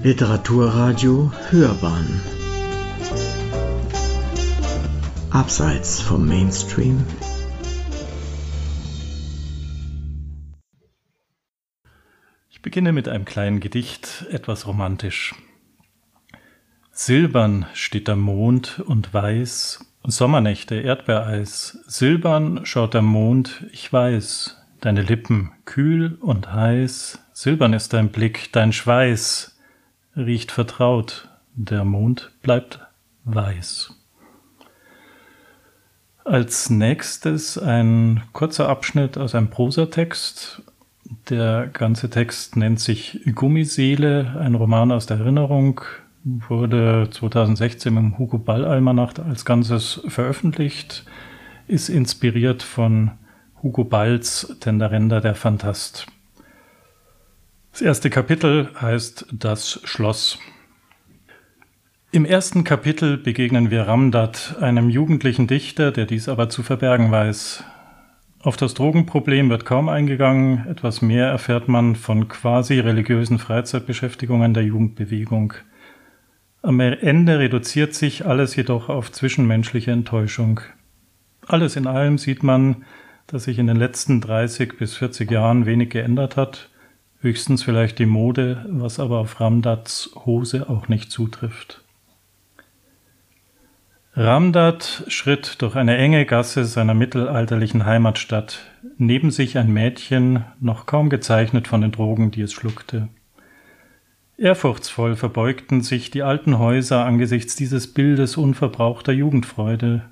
Literaturradio Hörbahn Abseits vom Mainstream Ich beginne mit einem kleinen Gedicht, etwas romantisch. Silbern steht der Mond und weiß, Sommernächte, Erdbeereis. Silbern schaut der Mond, ich weiß, deine Lippen kühl und heiß. Silbern ist dein Blick, dein Schweiß riecht vertraut, der Mond bleibt weiß. Als nächstes ein kurzer Abschnitt aus einem Prosatext. Der ganze Text nennt sich Gummiseele, ein Roman aus der Erinnerung, wurde 2016 im Hugo Ball Almanach als Ganzes veröffentlicht, ist inspiriert von Hugo Balls Tenderender der Fantast. Das erste Kapitel heißt Das Schloss. Im ersten Kapitel begegnen wir Ramdat, einem jugendlichen Dichter, der dies aber zu verbergen weiß. Auf das Drogenproblem wird kaum eingegangen, etwas mehr erfährt man von quasi religiösen Freizeitbeschäftigungen der Jugendbewegung. Am Ende reduziert sich alles jedoch auf zwischenmenschliche Enttäuschung. Alles in allem sieht man, dass sich in den letzten 30 bis 40 Jahren wenig geändert hat, höchstens vielleicht die Mode, was aber auf Ramdats Hose auch nicht zutrifft. Ramdat schritt durch eine enge Gasse seiner mittelalterlichen Heimatstadt, neben sich ein Mädchen, noch kaum gezeichnet von den Drogen, die es schluckte. Ehrfurchtsvoll verbeugten sich die alten Häuser angesichts dieses Bildes unverbrauchter Jugendfreude,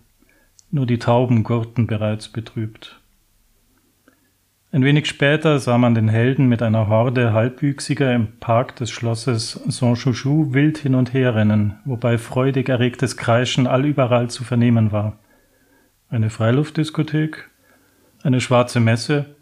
nur die Tauben gurrten bereits betrübt. Ein wenig später sah man den Helden mit einer Horde Halbwüchsiger im Park des Schlosses Saint-Chouchou wild hin und her rennen, wobei freudig erregtes Kreischen allüberall zu vernehmen war. Eine Freiluftdiskothek? Eine schwarze Messe?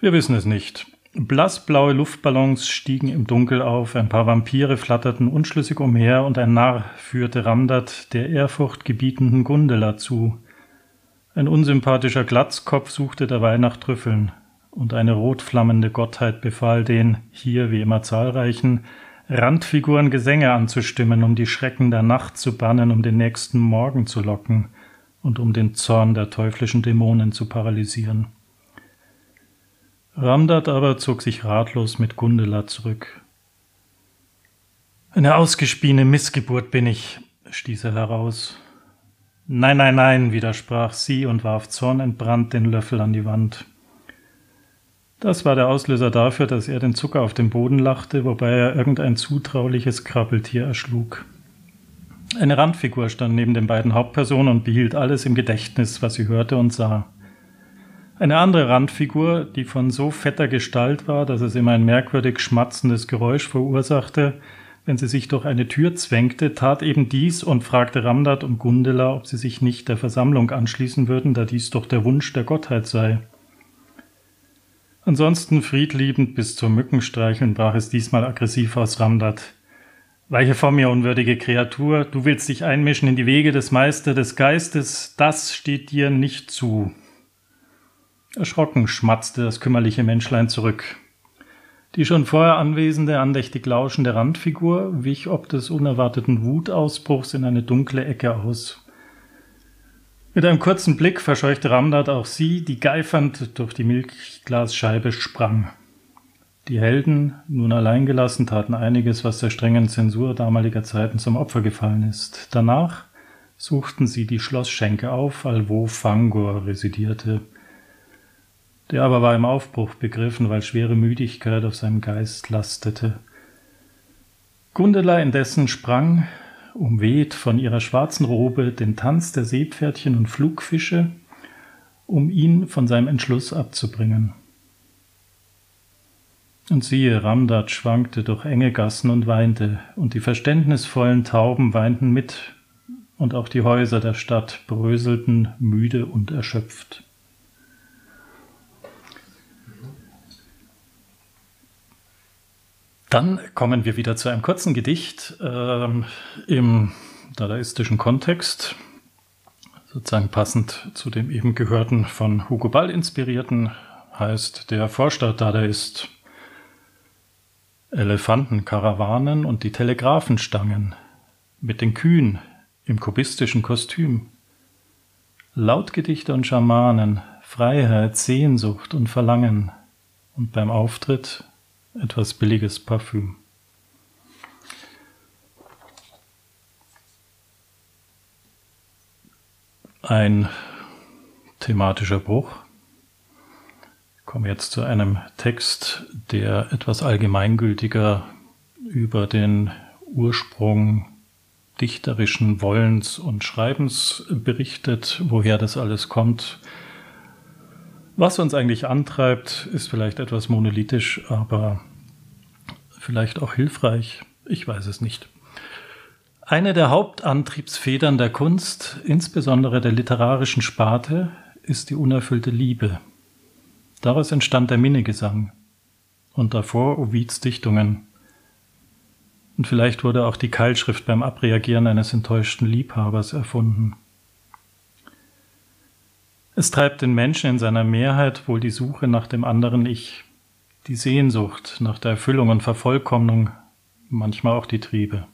Wir wissen es nicht. Blassblaue Luftballons stiegen im Dunkel auf, ein paar Vampire flatterten unschlüssig umher und ein Narr führte Ramdat der ehrfurchtgebietenden Gundela zu. Ein unsympathischer Glatzkopf suchte dabei nach Trüffeln, und eine rotflammende Gottheit befahl den, hier wie immer zahlreichen, Randfiguren Gesänge anzustimmen, um die Schrecken der Nacht zu bannen, um den nächsten Morgen zu locken und um den Zorn der teuflischen Dämonen zu paralysieren. Ramdat aber zog sich ratlos mit Gundela zurück. Eine ausgespiene Missgeburt bin ich, stieß er heraus. Nein, nein, nein, widersprach sie und warf zornentbrannt den Löffel an die Wand. Das war der Auslöser dafür, dass er den Zucker auf dem Boden lachte, wobei er irgendein zutrauliches Krabbeltier erschlug. Eine Randfigur stand neben den beiden Hauptpersonen und behielt alles im Gedächtnis, was sie hörte und sah. Eine andere Randfigur, die von so fetter Gestalt war, dass es immer ein merkwürdig schmatzendes Geräusch verursachte, wenn sie sich durch eine Tür zwängte, tat eben dies und fragte Ramdat und Gundela, ob sie sich nicht der Versammlung anschließen würden, da dies doch der Wunsch der Gottheit sei. Ansonsten friedliebend bis zum Mückenstreicheln brach es diesmal aggressiv aus Ramdat. Weiche vor mir, unwürdige Kreatur, du willst dich einmischen in die Wege des Meister des Geistes, das steht dir nicht zu. Erschrocken schmatzte das kümmerliche Menschlein zurück. Die schon vorher anwesende, andächtig lauschende Randfigur wich ob des unerwarteten Wutausbruchs in eine dunkle Ecke aus. Mit einem kurzen Blick verscheuchte Ramdat auch sie, die geifernd durch die Milchglasscheibe sprang. Die Helden, nun allein gelassen, taten einiges, was der strengen Zensur damaliger Zeiten zum Opfer gefallen ist. Danach suchten sie die Schlossschenke auf, allwo Fangor residierte – der aber war im Aufbruch begriffen, weil schwere Müdigkeit auf seinem Geist lastete. Gundela indessen sprang, umweht von ihrer schwarzen Robe, den Tanz der Seepferdchen und Flugfische, um ihn von seinem Entschluss abzubringen. Und siehe, Ramdat schwankte durch enge Gassen und weinte, und die verständnisvollen Tauben weinten mit, und auch die Häuser der Stadt bröselten müde und erschöpft. Dann kommen wir wieder zu einem kurzen Gedicht ähm, im dadaistischen Kontext, sozusagen passend zu dem eben gehörten von Hugo Ball inspirierten, heißt der Vorstadt Dadaist. Elefantenkarawanen und die Telegraphenstangen mit den Kühen im kubistischen Kostüm, Lautgedichte und Schamanen, Freiheit, Sehnsucht und Verlangen und beim Auftritt etwas billiges Parfüm. Ein thematischer Bruch. Ich komme jetzt zu einem Text, der etwas allgemeingültiger über den Ursprung dichterischen Wollens und Schreibens berichtet, woher das alles kommt. Was uns eigentlich antreibt, ist vielleicht etwas monolithisch, aber vielleicht auch hilfreich. Ich weiß es nicht. Eine der Hauptantriebsfedern der Kunst, insbesondere der literarischen Sparte, ist die unerfüllte Liebe. Daraus entstand der Minnegesang und davor Ovids Dichtungen. Und vielleicht wurde auch die Keilschrift beim Abreagieren eines enttäuschten Liebhabers erfunden. Es treibt den Menschen in seiner Mehrheit wohl die Suche nach dem anderen Ich, die Sehnsucht nach der Erfüllung und Vervollkommnung, manchmal auch die Triebe.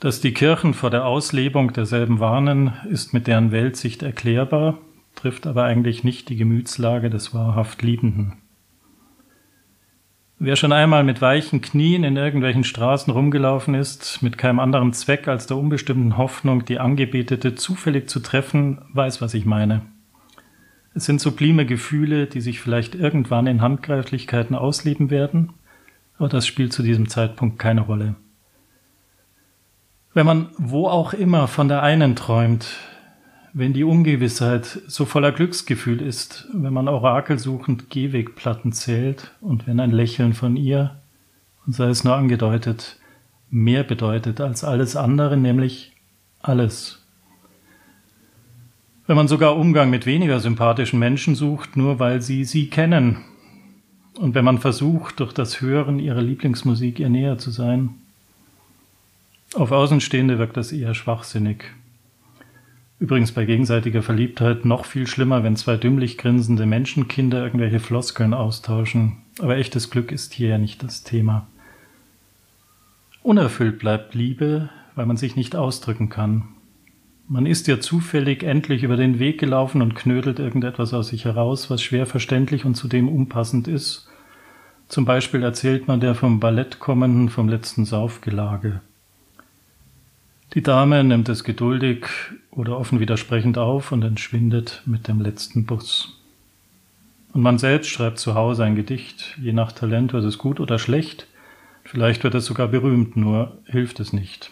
Dass die Kirchen vor der Auslebung derselben warnen, ist mit deren Weltsicht erklärbar, trifft aber eigentlich nicht die Gemütslage des wahrhaft Liebenden. Wer schon einmal mit weichen Knien in irgendwelchen Straßen rumgelaufen ist, mit keinem anderen Zweck als der unbestimmten Hoffnung, die Angebetete zufällig zu treffen, weiß, was ich meine. Es sind sublime Gefühle, die sich vielleicht irgendwann in Handgreiflichkeiten ausleben werden, aber das spielt zu diesem Zeitpunkt keine Rolle. Wenn man wo auch immer von der einen träumt, wenn die Ungewissheit so voller Glücksgefühl ist, wenn man orakelsuchend Gehwegplatten zählt und wenn ein Lächeln von ihr, und sei es nur angedeutet, mehr bedeutet als alles andere, nämlich alles. Wenn man sogar Umgang mit weniger sympathischen Menschen sucht, nur weil sie sie kennen, und wenn man versucht, durch das Hören ihrer Lieblingsmusik ihr näher zu sein, auf Außenstehende wirkt das eher schwachsinnig. Übrigens bei gegenseitiger Verliebtheit noch viel schlimmer, wenn zwei dümmlich grinsende Menschenkinder irgendwelche Floskeln austauschen. Aber echtes Glück ist hier ja nicht das Thema. Unerfüllt bleibt Liebe, weil man sich nicht ausdrücken kann. Man ist ja zufällig endlich über den Weg gelaufen und knödelt irgendetwas aus sich heraus, was schwer verständlich und zudem unpassend ist. Zum Beispiel erzählt man der vom Ballett kommenden vom letzten Saufgelage. Die Dame nimmt es geduldig oder offen widersprechend auf und entschwindet mit dem letzten Bus. Und man selbst schreibt zu Hause ein Gedicht, je nach Talent wird es gut oder schlecht, vielleicht wird es sogar berühmt, nur hilft es nicht.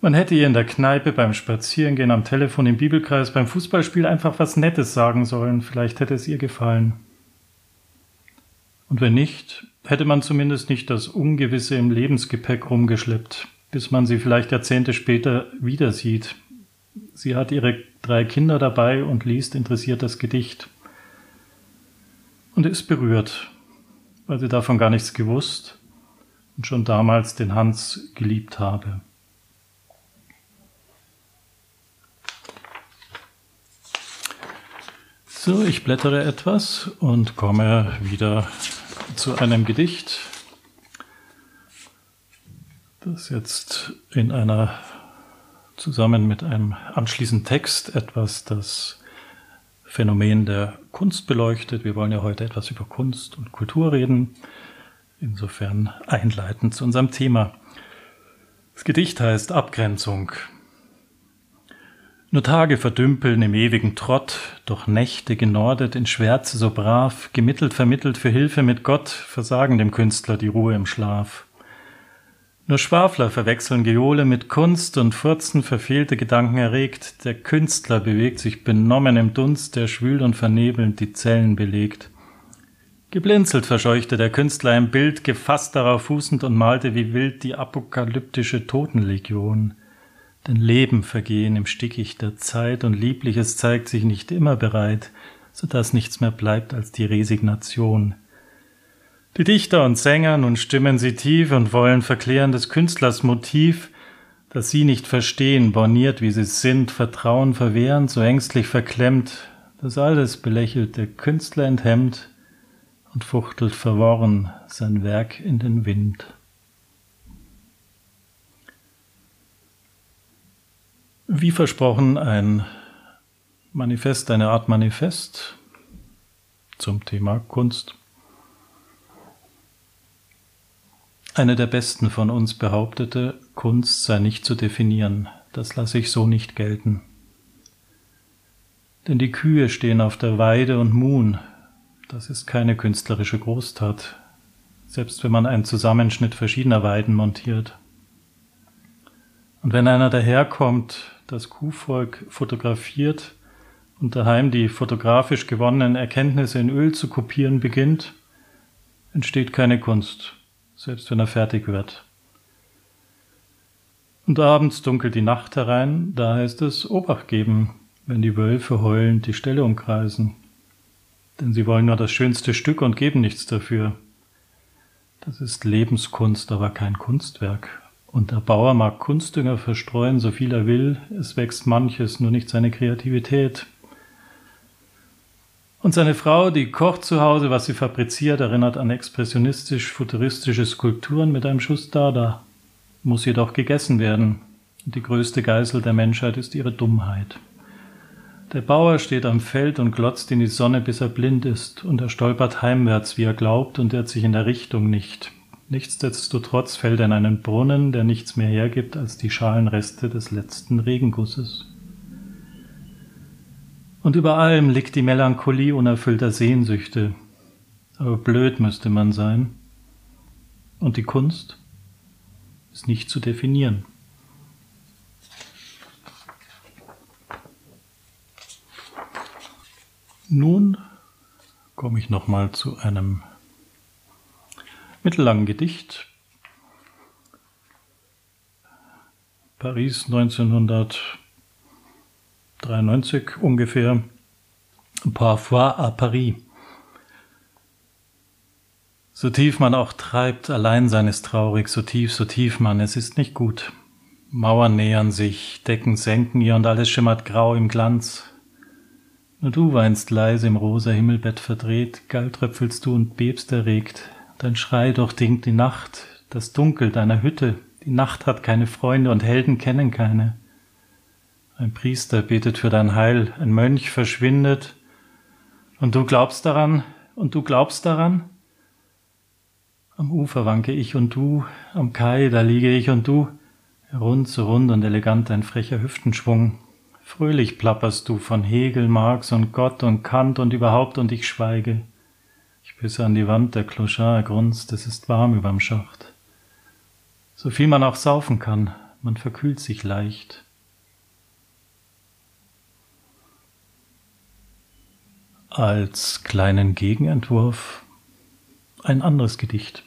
Man hätte ihr in der Kneipe, beim Spazierengehen, am Telefon, im Bibelkreis, beim Fußballspiel einfach was Nettes sagen sollen, vielleicht hätte es ihr gefallen. Und wenn nicht, hätte man zumindest nicht das Ungewisse im Lebensgepäck rumgeschleppt, bis man sie vielleicht Jahrzehnte später wieder sieht. Sie hat ihre drei Kinder dabei und liest interessiert das Gedicht und ist berührt, weil sie davon gar nichts gewusst und schon damals den Hans geliebt habe. So, ich blättere etwas und komme wieder zu einem Gedicht, das jetzt in einer zusammen mit einem anschließenden Text etwas das Phänomen der Kunst beleuchtet. Wir wollen ja heute etwas über Kunst und Kultur reden. Insofern einleitend zu unserem Thema. Das Gedicht heißt Abgrenzung. Nur Tage verdümpeln im ewigen Trott, doch Nächte genordet in Schwärze so brav, gemittelt vermittelt für Hilfe mit Gott, versagen dem Künstler die Ruhe im Schlaf. Nur Schwafler verwechseln Geole mit Kunst und Furzen verfehlte Gedanken erregt. Der Künstler bewegt sich benommen im Dunst, der schwül und vernebelnd die Zellen belegt. Geblinzelt verscheuchte der Künstler ein Bild, gefasst darauf fußend und malte wie wild die apokalyptische Totenlegion. Denn Leben vergehen im Stickicht der Zeit und Liebliches zeigt sich nicht immer bereit, so dass nichts mehr bleibt als die Resignation. Die Dichter und Sänger, nun stimmen sie tief und wollen verklären des Künstlers Motiv, das sie nicht verstehen, borniert wie sie sind, Vertrauen verwehren, so ängstlich verklemmt, das alles belächelt der Künstler enthemmt und fuchtelt verworren sein Werk in den Wind. Wie versprochen ein Manifest, eine Art Manifest zum Thema Kunst. Eine der besten von uns behauptete, Kunst sei nicht zu definieren. Das lasse ich so nicht gelten. Denn die Kühe stehen auf der Weide und muhen. Das ist keine künstlerische Großtat, selbst wenn man einen Zusammenschnitt verschiedener Weiden montiert. Und wenn einer daherkommt, das Kuhvolk fotografiert und daheim die fotografisch gewonnenen Erkenntnisse in Öl zu kopieren beginnt, entsteht keine Kunst, selbst wenn er fertig wird. Und abends dunkelt die Nacht herein, da heißt es Obacht geben, wenn die Wölfe heulend die Stelle umkreisen. Denn sie wollen nur das schönste Stück und geben nichts dafür. Das ist Lebenskunst, aber kein Kunstwerk. Und der Bauer mag Kunstdünger verstreuen, so viel er will, es wächst manches, nur nicht seine Kreativität. Und seine Frau, die kocht zu Hause, was sie fabriziert, erinnert an expressionistisch-futuristische Skulpturen mit einem Schuss Dada, muss jedoch gegessen werden. Und die größte Geißel der Menschheit ist ihre Dummheit. Der Bauer steht am Feld und glotzt in die Sonne, bis er blind ist, und er stolpert heimwärts, wie er glaubt, und irrt sich in der Richtung nicht. Nichtsdestotrotz fällt er in einen Brunnen, der nichts mehr hergibt als die Schalenreste des letzten Regengusses. Und über allem liegt die Melancholie unerfüllter Sehnsüchte. Aber blöd müsste man sein. Und die Kunst ist nicht zu definieren. Nun komme ich nochmal zu einem mittellangen Gedicht. Paris 1993 ungefähr. Parfois à Paris. So tief man auch treibt, allein sein ist traurig, so tief, so tief man, es ist nicht gut. Mauern nähern sich, Decken senken ihr und alles schimmert grau im Glanz. Nur du weinst leise im rosa Himmelbett verdreht, Gall tröpfelst du und bebst erregt. Dein Schrei durchdringt die Nacht, das Dunkel deiner Hütte. Die Nacht hat keine Freunde und Helden kennen keine. Ein Priester betet für dein Heil, ein Mönch verschwindet. Und du glaubst daran, und du glaubst daran? Am Ufer wanke ich und du, am Kai, da liege ich und du. Rund so rund und elegant ein frecher Hüftenschwung. Fröhlich plapperst du von Hegel, Marx und Gott und Kant und überhaupt und ich schweige. Pisse an die Wand, der Clochard grunzt, es ist warm überm Schacht. So viel man auch saufen kann, man verkühlt sich leicht. Als kleinen Gegenentwurf ein anderes Gedicht.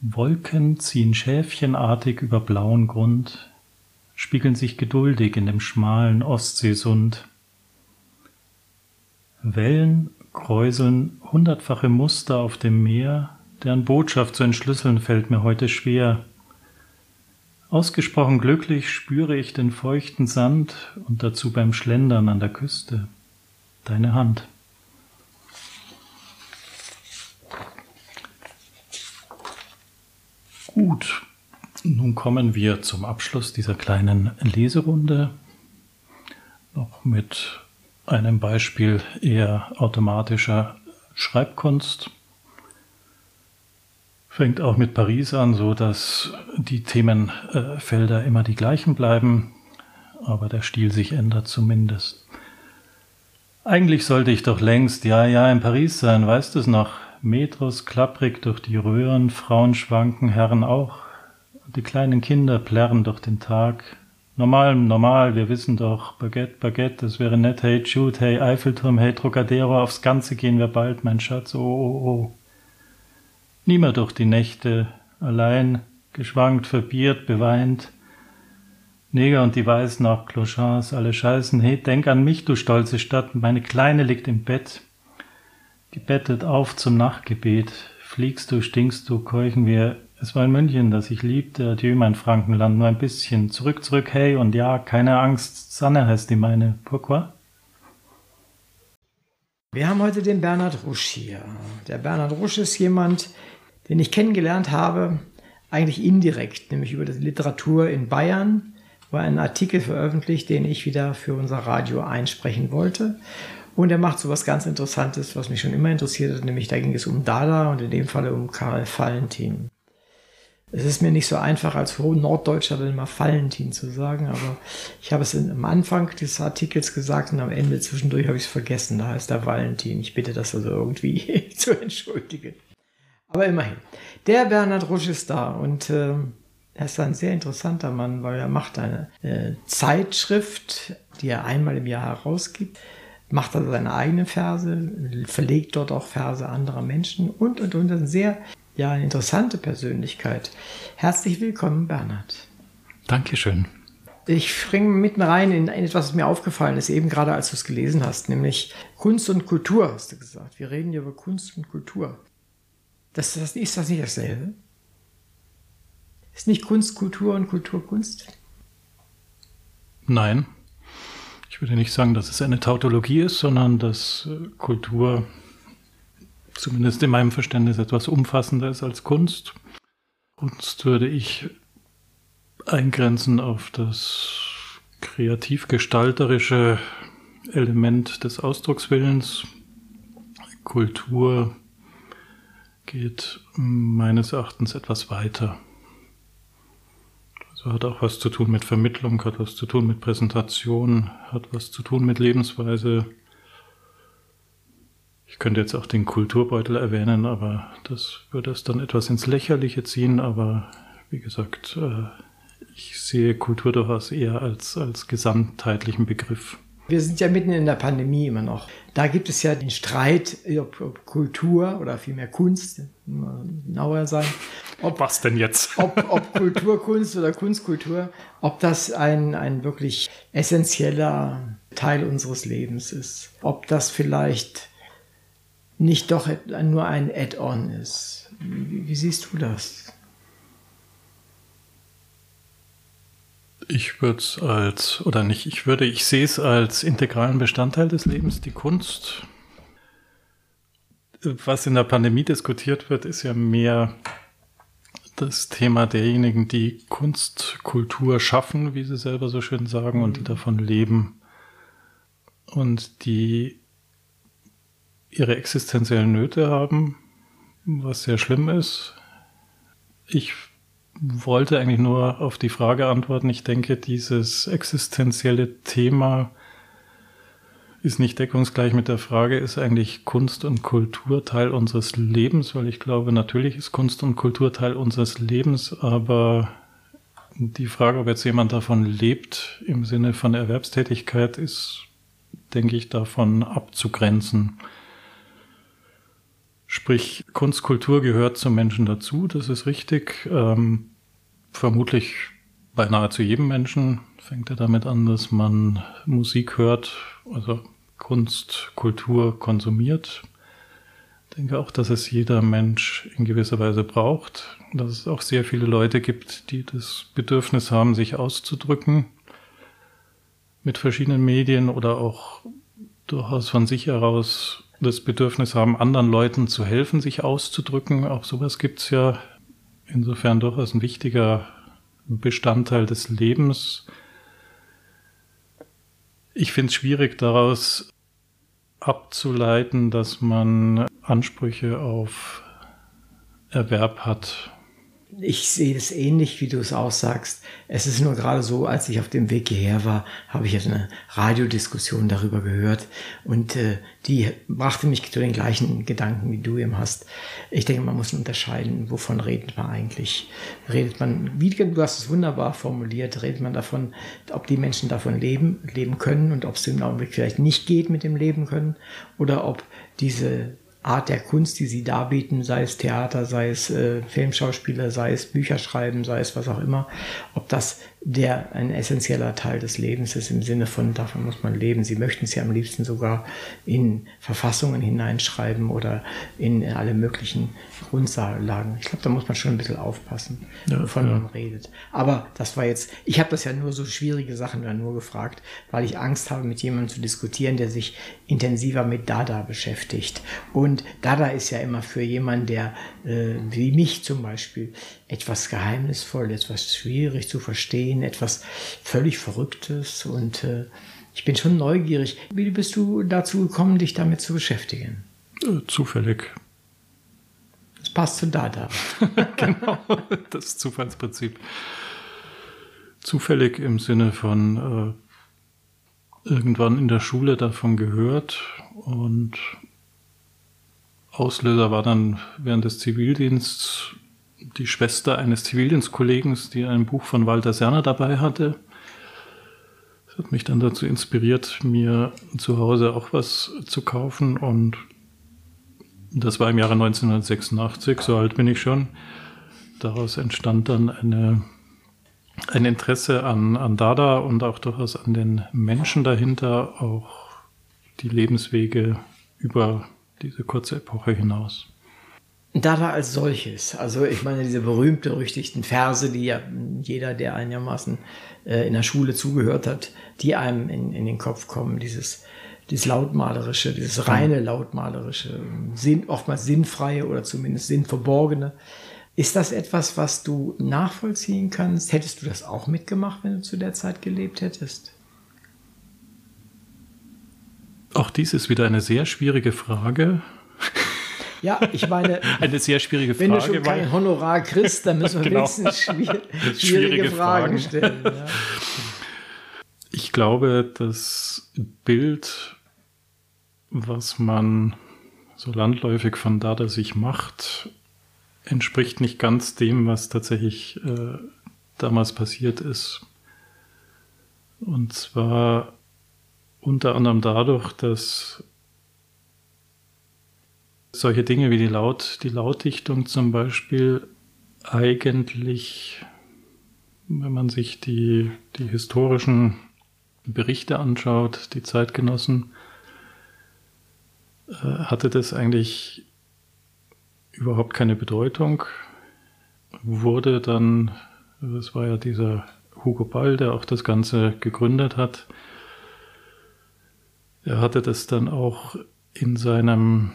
Wolken ziehen schäfchenartig über blauen Grund, spiegeln sich geduldig in dem schmalen Ostseesund. Wellen kräuseln hundertfache Muster auf dem Meer, deren Botschaft zu entschlüsseln fällt mir heute schwer. Ausgesprochen glücklich spüre ich den feuchten Sand und dazu beim Schlendern an der Küste deine Hand. Gut, nun kommen wir zum Abschluss dieser kleinen Leserunde noch mit einem Beispiel eher automatischer Schreibkunst. Fängt auch mit Paris an, so dass die Themenfelder immer die gleichen bleiben, aber der Stil sich ändert zumindest. Eigentlich sollte ich doch längst ja, ja in Paris sein, weißt du es noch? Metros klapprig durch die Röhren, Frauen schwanken, Herren auch. Die kleinen Kinder plärren durch den Tag. Normal, normal, wir wissen doch, Baguette, Baguette, das wäre nett, hey Jude, hey Eiffelturm, hey Trocadero, aufs Ganze gehen wir bald, mein Schatz, oh, oh, oh. Niemand durch die Nächte, allein, geschwankt, verbiert, beweint. Neger und die Weißen, auch Clochards, alle scheißen, hey, denk an mich, du stolze Stadt, meine Kleine liegt im Bett, gebettet auf zum Nachtgebet, fliegst du, stinkst du, keuchen wir, es war ein München, das ich liebte. Adieu, mein Frankenland, nur ein bisschen. Zurück, zurück, hey, und ja, keine Angst. Sanne heißt die meine. Pourquoi? Wir haben heute den Bernhard Rusch hier. Der Bernhard Rusch ist jemand, den ich kennengelernt habe, eigentlich indirekt, nämlich über die Literatur in Bayern, war ein Artikel veröffentlicht, den ich wieder für unser Radio einsprechen wollte. Und er macht so was ganz Interessantes, was mich schon immer interessiert hat, nämlich da ging es um Dada und in dem Falle um Karl Valentin. Es ist mir nicht so einfach, als Norddeutscher dann mal Valentin zu sagen, aber ich habe es am Anfang des Artikels gesagt und am Ende zwischendurch habe ich es vergessen. Da heißt er Valentin. Ich bitte das also irgendwie zu entschuldigen. Aber immerhin. Der Bernhard Rusch ist da und äh, er ist ein sehr interessanter Mann, weil er macht eine äh, Zeitschrift, die er einmal im Jahr herausgibt, macht er seine eigenen Verse, verlegt dort auch Verse anderer Menschen und, und, und. Eine sehr, ja, eine interessante Persönlichkeit. Herzlich willkommen, Bernhard. Dankeschön. Ich springe mitten rein in etwas, was mir aufgefallen ist, eben gerade als du es gelesen hast, nämlich Kunst und Kultur, hast du gesagt. Wir reden hier über Kunst und Kultur. Das, das, ist das nicht dasselbe? Ist nicht Kunst Kultur und Kultur Kunst? Nein. Ich würde nicht sagen, dass es eine Tautologie ist, sondern dass äh, Kultur zumindest in meinem Verständnis etwas umfassender ist als Kunst. Kunst würde ich eingrenzen auf das kreativ-gestalterische Element des Ausdruckswillens. Kultur geht meines Erachtens etwas weiter. Also hat auch was zu tun mit Vermittlung, hat was zu tun mit Präsentation, hat was zu tun mit Lebensweise. Ich könnte jetzt auch den Kulturbeutel erwähnen, aber das würde es dann etwas ins Lächerliche ziehen. Aber wie gesagt, äh, ich sehe Kultur durchaus eher als, als gesamtheitlichen Begriff. Wir sind ja mitten in der Pandemie immer noch. Da gibt es ja den Streit, ob, ob Kultur oder vielmehr Kunst, genauer sein. Ob, Was denn jetzt? Ob, ob Kulturkunst oder Kunstkultur, ob das ein, ein wirklich essentieller Teil unseres Lebens ist. Ob das vielleicht nicht doch nur ein Add-on ist. Wie, wie siehst du das? Ich würde es als, oder nicht, ich würde, ich sehe es als integralen Bestandteil des Lebens, die Kunst. Was in der Pandemie diskutiert wird, ist ja mehr das Thema derjenigen, die Kunstkultur schaffen, wie sie selber so schön sagen, und die mhm. davon leben und die ihre existenziellen Nöte haben, was sehr schlimm ist. Ich wollte eigentlich nur auf die Frage antworten. Ich denke, dieses existenzielle Thema ist nicht deckungsgleich mit der Frage, ist eigentlich Kunst und Kultur Teil unseres Lebens? Weil ich glaube, natürlich ist Kunst und Kultur Teil unseres Lebens, aber die Frage, ob jetzt jemand davon lebt im Sinne von Erwerbstätigkeit, ist, denke ich, davon abzugrenzen. Sprich, Kunst, Kultur gehört zum Menschen dazu, das ist richtig. Ähm, vermutlich bei nahezu jedem Menschen fängt er damit an, dass man Musik hört, also Kunst, Kultur konsumiert. Ich denke auch, dass es jeder Mensch in gewisser Weise braucht, dass es auch sehr viele Leute gibt, die das Bedürfnis haben, sich auszudrücken mit verschiedenen Medien oder auch durchaus von sich heraus das Bedürfnis haben, anderen Leuten zu helfen, sich auszudrücken. Auch sowas gibt's ja insofern durchaus ein wichtiger Bestandteil des Lebens. Ich finde es schwierig daraus abzuleiten, dass man Ansprüche auf Erwerb hat ich sehe es ähnlich, wie du es aussagst. Es ist nur gerade so, als ich auf dem Weg hierher war, habe ich eine Radiodiskussion darüber gehört und äh, die brachte mich zu den gleichen Gedanken, wie du eben hast. Ich denke, man muss unterscheiden, wovon redet man eigentlich? Redet man, wie du hast es wunderbar formuliert, redet man davon, ob die Menschen davon leben, leben können und ob es im Augenblick vielleicht nicht geht mit dem Leben können oder ob diese Art der Kunst, die sie darbieten, sei es Theater, sei es äh, Filmschauspieler, sei es Bücher schreiben, sei es was auch immer, ob das der ein essentieller Teil des Lebens ist, im Sinne von, davon muss man leben. Sie möchten es ja am liebsten sogar in Verfassungen hineinschreiben oder in alle möglichen Grundlagen. Ich glaube, da muss man schon ein bisschen aufpassen, ja, wovon ja. man redet. Aber das war jetzt, ich habe das ja nur so schwierige Sachen dann nur gefragt, weil ich Angst habe, mit jemandem zu diskutieren, der sich intensiver mit Dada beschäftigt. Und Dada ist ja immer für jemanden, der, äh, wie mich zum Beispiel, etwas geheimnisvoll, etwas schwierig zu verstehen, etwas völlig Verrücktes. Und äh, ich bin schon neugierig. Wie bist du dazu gekommen, dich damit zu beschäftigen? Äh, zufällig. Das passt zu Dada. genau, das Zufallsprinzip. Zufällig im Sinne von äh, irgendwann in der Schule davon gehört und Auslöser war dann während des Zivildiensts die Schwester eines Zivildienstkollegen, die ein Buch von Walter Serner dabei hatte. Das hat mich dann dazu inspiriert, mir zu Hause auch was zu kaufen und das war im Jahre 1986, so alt bin ich schon. Daraus entstand dann eine, ein Interesse an, an Dada und auch durchaus an den Menschen dahinter, auch die Lebenswege über diese kurze Epoche hinaus. Dada als solches, also ich meine diese berühmt berüchtigten Verse, die ja jeder, der einigermaßen äh, in der Schule zugehört hat, die einem in, in den Kopf kommen, dieses, dieses lautmalerische, dieses reine lautmalerische, Sinn, oftmals sinnfreie oder zumindest sinnverborgene. Ist das etwas, was du nachvollziehen kannst? Hättest du das auch mitgemacht, wenn du zu der Zeit gelebt hättest? Auch dies ist wieder eine sehr schwierige Frage. Ja, ich meine, eine sehr schwierige Frage. Wenn du schon kein Honorar kriegst, dann müssen wir genau. wenigstens schwierige, schwierige Fragen, Fragen stellen. Ja. Ich glaube, das Bild, was man so landläufig von Dada sich macht, entspricht nicht ganz dem, was tatsächlich äh, damals passiert ist. Und zwar unter anderem dadurch, dass solche Dinge wie die, Laut, die Lautdichtung zum Beispiel eigentlich, wenn man sich die, die historischen Berichte anschaut, die Zeitgenossen, äh, hatte das eigentlich überhaupt keine Bedeutung. Wurde dann, das war ja dieser Hugo Ball, der auch das Ganze gegründet hat, er hatte das dann auch in seinem,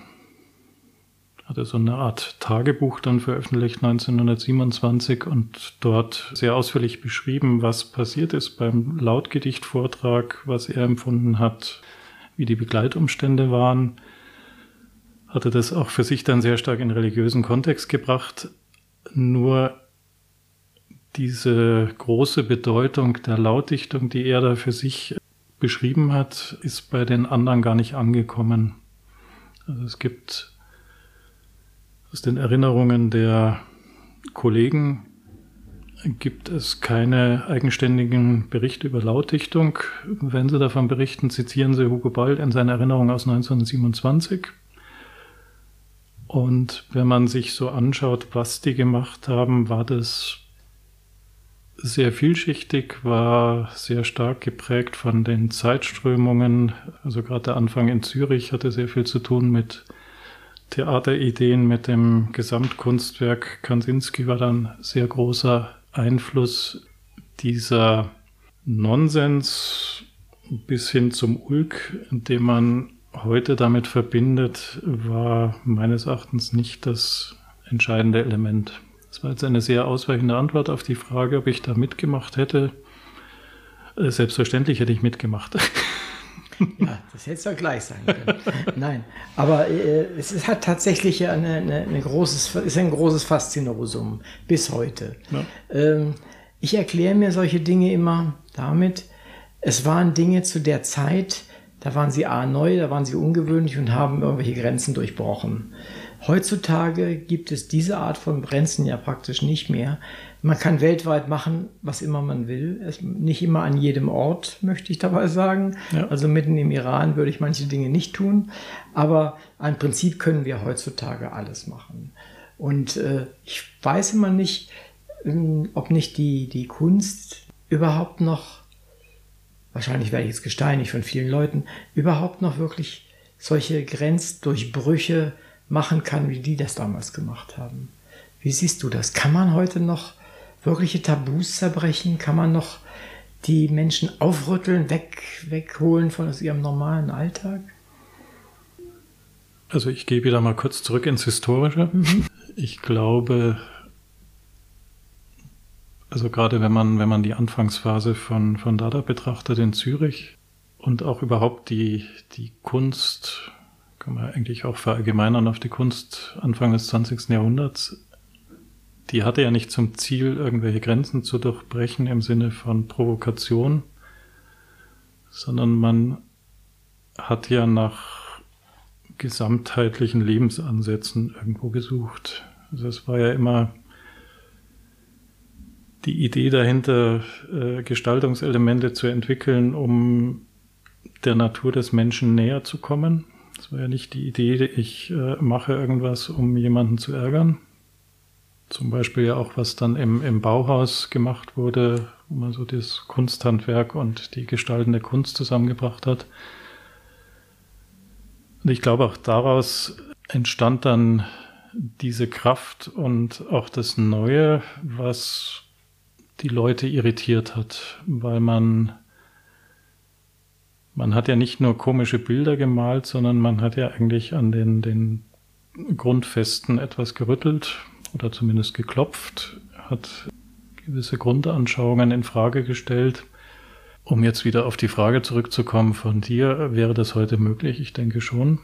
hatte so eine Art Tagebuch dann veröffentlicht 1927 und dort sehr ausführlich beschrieben, was passiert ist beim Lautgedichtvortrag, was er empfunden hat, wie die Begleitumstände waren. Hatte das auch für sich dann sehr stark in religiösen Kontext gebracht. Nur diese große Bedeutung der Lautdichtung, die er da für sich beschrieben hat, ist bei den anderen gar nicht angekommen. Also es gibt aus den Erinnerungen der Kollegen gibt es keine eigenständigen Berichte über Lautdichtung. Wenn Sie davon berichten, zitieren Sie Hugo Ball in seiner Erinnerung aus 1927. Und wenn man sich so anschaut, was die gemacht haben, war das sehr vielschichtig, war sehr stark geprägt von den Zeitströmungen. Also gerade der Anfang in Zürich hatte sehr viel zu tun mit Theaterideen, mit dem Gesamtkunstwerk. Kansinski war dann sehr großer Einfluss dieser Nonsens bis hin zum Ulk, den man heute damit verbindet, war meines Erachtens nicht das entscheidende Element. Das war jetzt eine sehr ausweichende Antwort auf die Frage, ob ich da mitgemacht hätte. Äh, selbstverständlich hätte ich mitgemacht. Ja, das hätte es ja gleich sein können. Nein, aber äh, es hat tatsächlich eine, eine, eine, großes, ist ein großes Faszinosum bis heute. Ja. Ähm, ich erkläre mir solche Dinge immer damit, es waren Dinge zu der Zeit, da waren sie A neu, da waren sie ungewöhnlich und haben irgendwelche Grenzen durchbrochen. Heutzutage gibt es diese Art von Grenzen ja praktisch nicht mehr. Man kann weltweit machen, was immer man will. Es, nicht immer an jedem Ort, möchte ich dabei sagen. Ja. Also mitten im Iran würde ich manche Dinge nicht tun. Aber im Prinzip können wir heutzutage alles machen. Und äh, ich weiß immer nicht, ähm, ob nicht die, die Kunst überhaupt noch, wahrscheinlich werde ich jetzt gesteinigt von vielen Leuten, überhaupt noch wirklich solche Grenzdurchbrüche machen kann, wie die das damals gemacht haben. Wie siehst du das? Kann man heute noch wirkliche Tabus zerbrechen? Kann man noch die Menschen aufrütteln, weg, wegholen von aus ihrem normalen Alltag? Also ich gehe wieder mal kurz zurück ins Historische. Mhm. Ich glaube, also gerade wenn man, wenn man die Anfangsphase von, von Dada betrachtet in Zürich und auch überhaupt die, die Kunst, kann man eigentlich auch verallgemeinern auf die Kunst Anfang des 20. Jahrhunderts, die hatte ja nicht zum Ziel, irgendwelche Grenzen zu durchbrechen im Sinne von Provokation, sondern man hat ja nach gesamtheitlichen Lebensansätzen irgendwo gesucht. Also es war ja immer die Idee dahinter, äh, Gestaltungselemente zu entwickeln, um der Natur des Menschen näher zu kommen. Das war ja nicht die Idee, ich äh, mache irgendwas, um jemanden zu ärgern. Zum Beispiel ja auch, was dann im, im Bauhaus gemacht wurde, wo man so das Kunsthandwerk und die gestaltende Kunst zusammengebracht hat. Und ich glaube, auch daraus entstand dann diese Kraft und auch das Neue, was die Leute irritiert hat, weil man man hat ja nicht nur komische Bilder gemalt, sondern man hat ja eigentlich an den, den Grundfesten etwas gerüttelt oder zumindest geklopft, hat gewisse Grundanschauungen in Frage gestellt. Um jetzt wieder auf die Frage zurückzukommen von dir, wäre das heute möglich? Ich denke schon.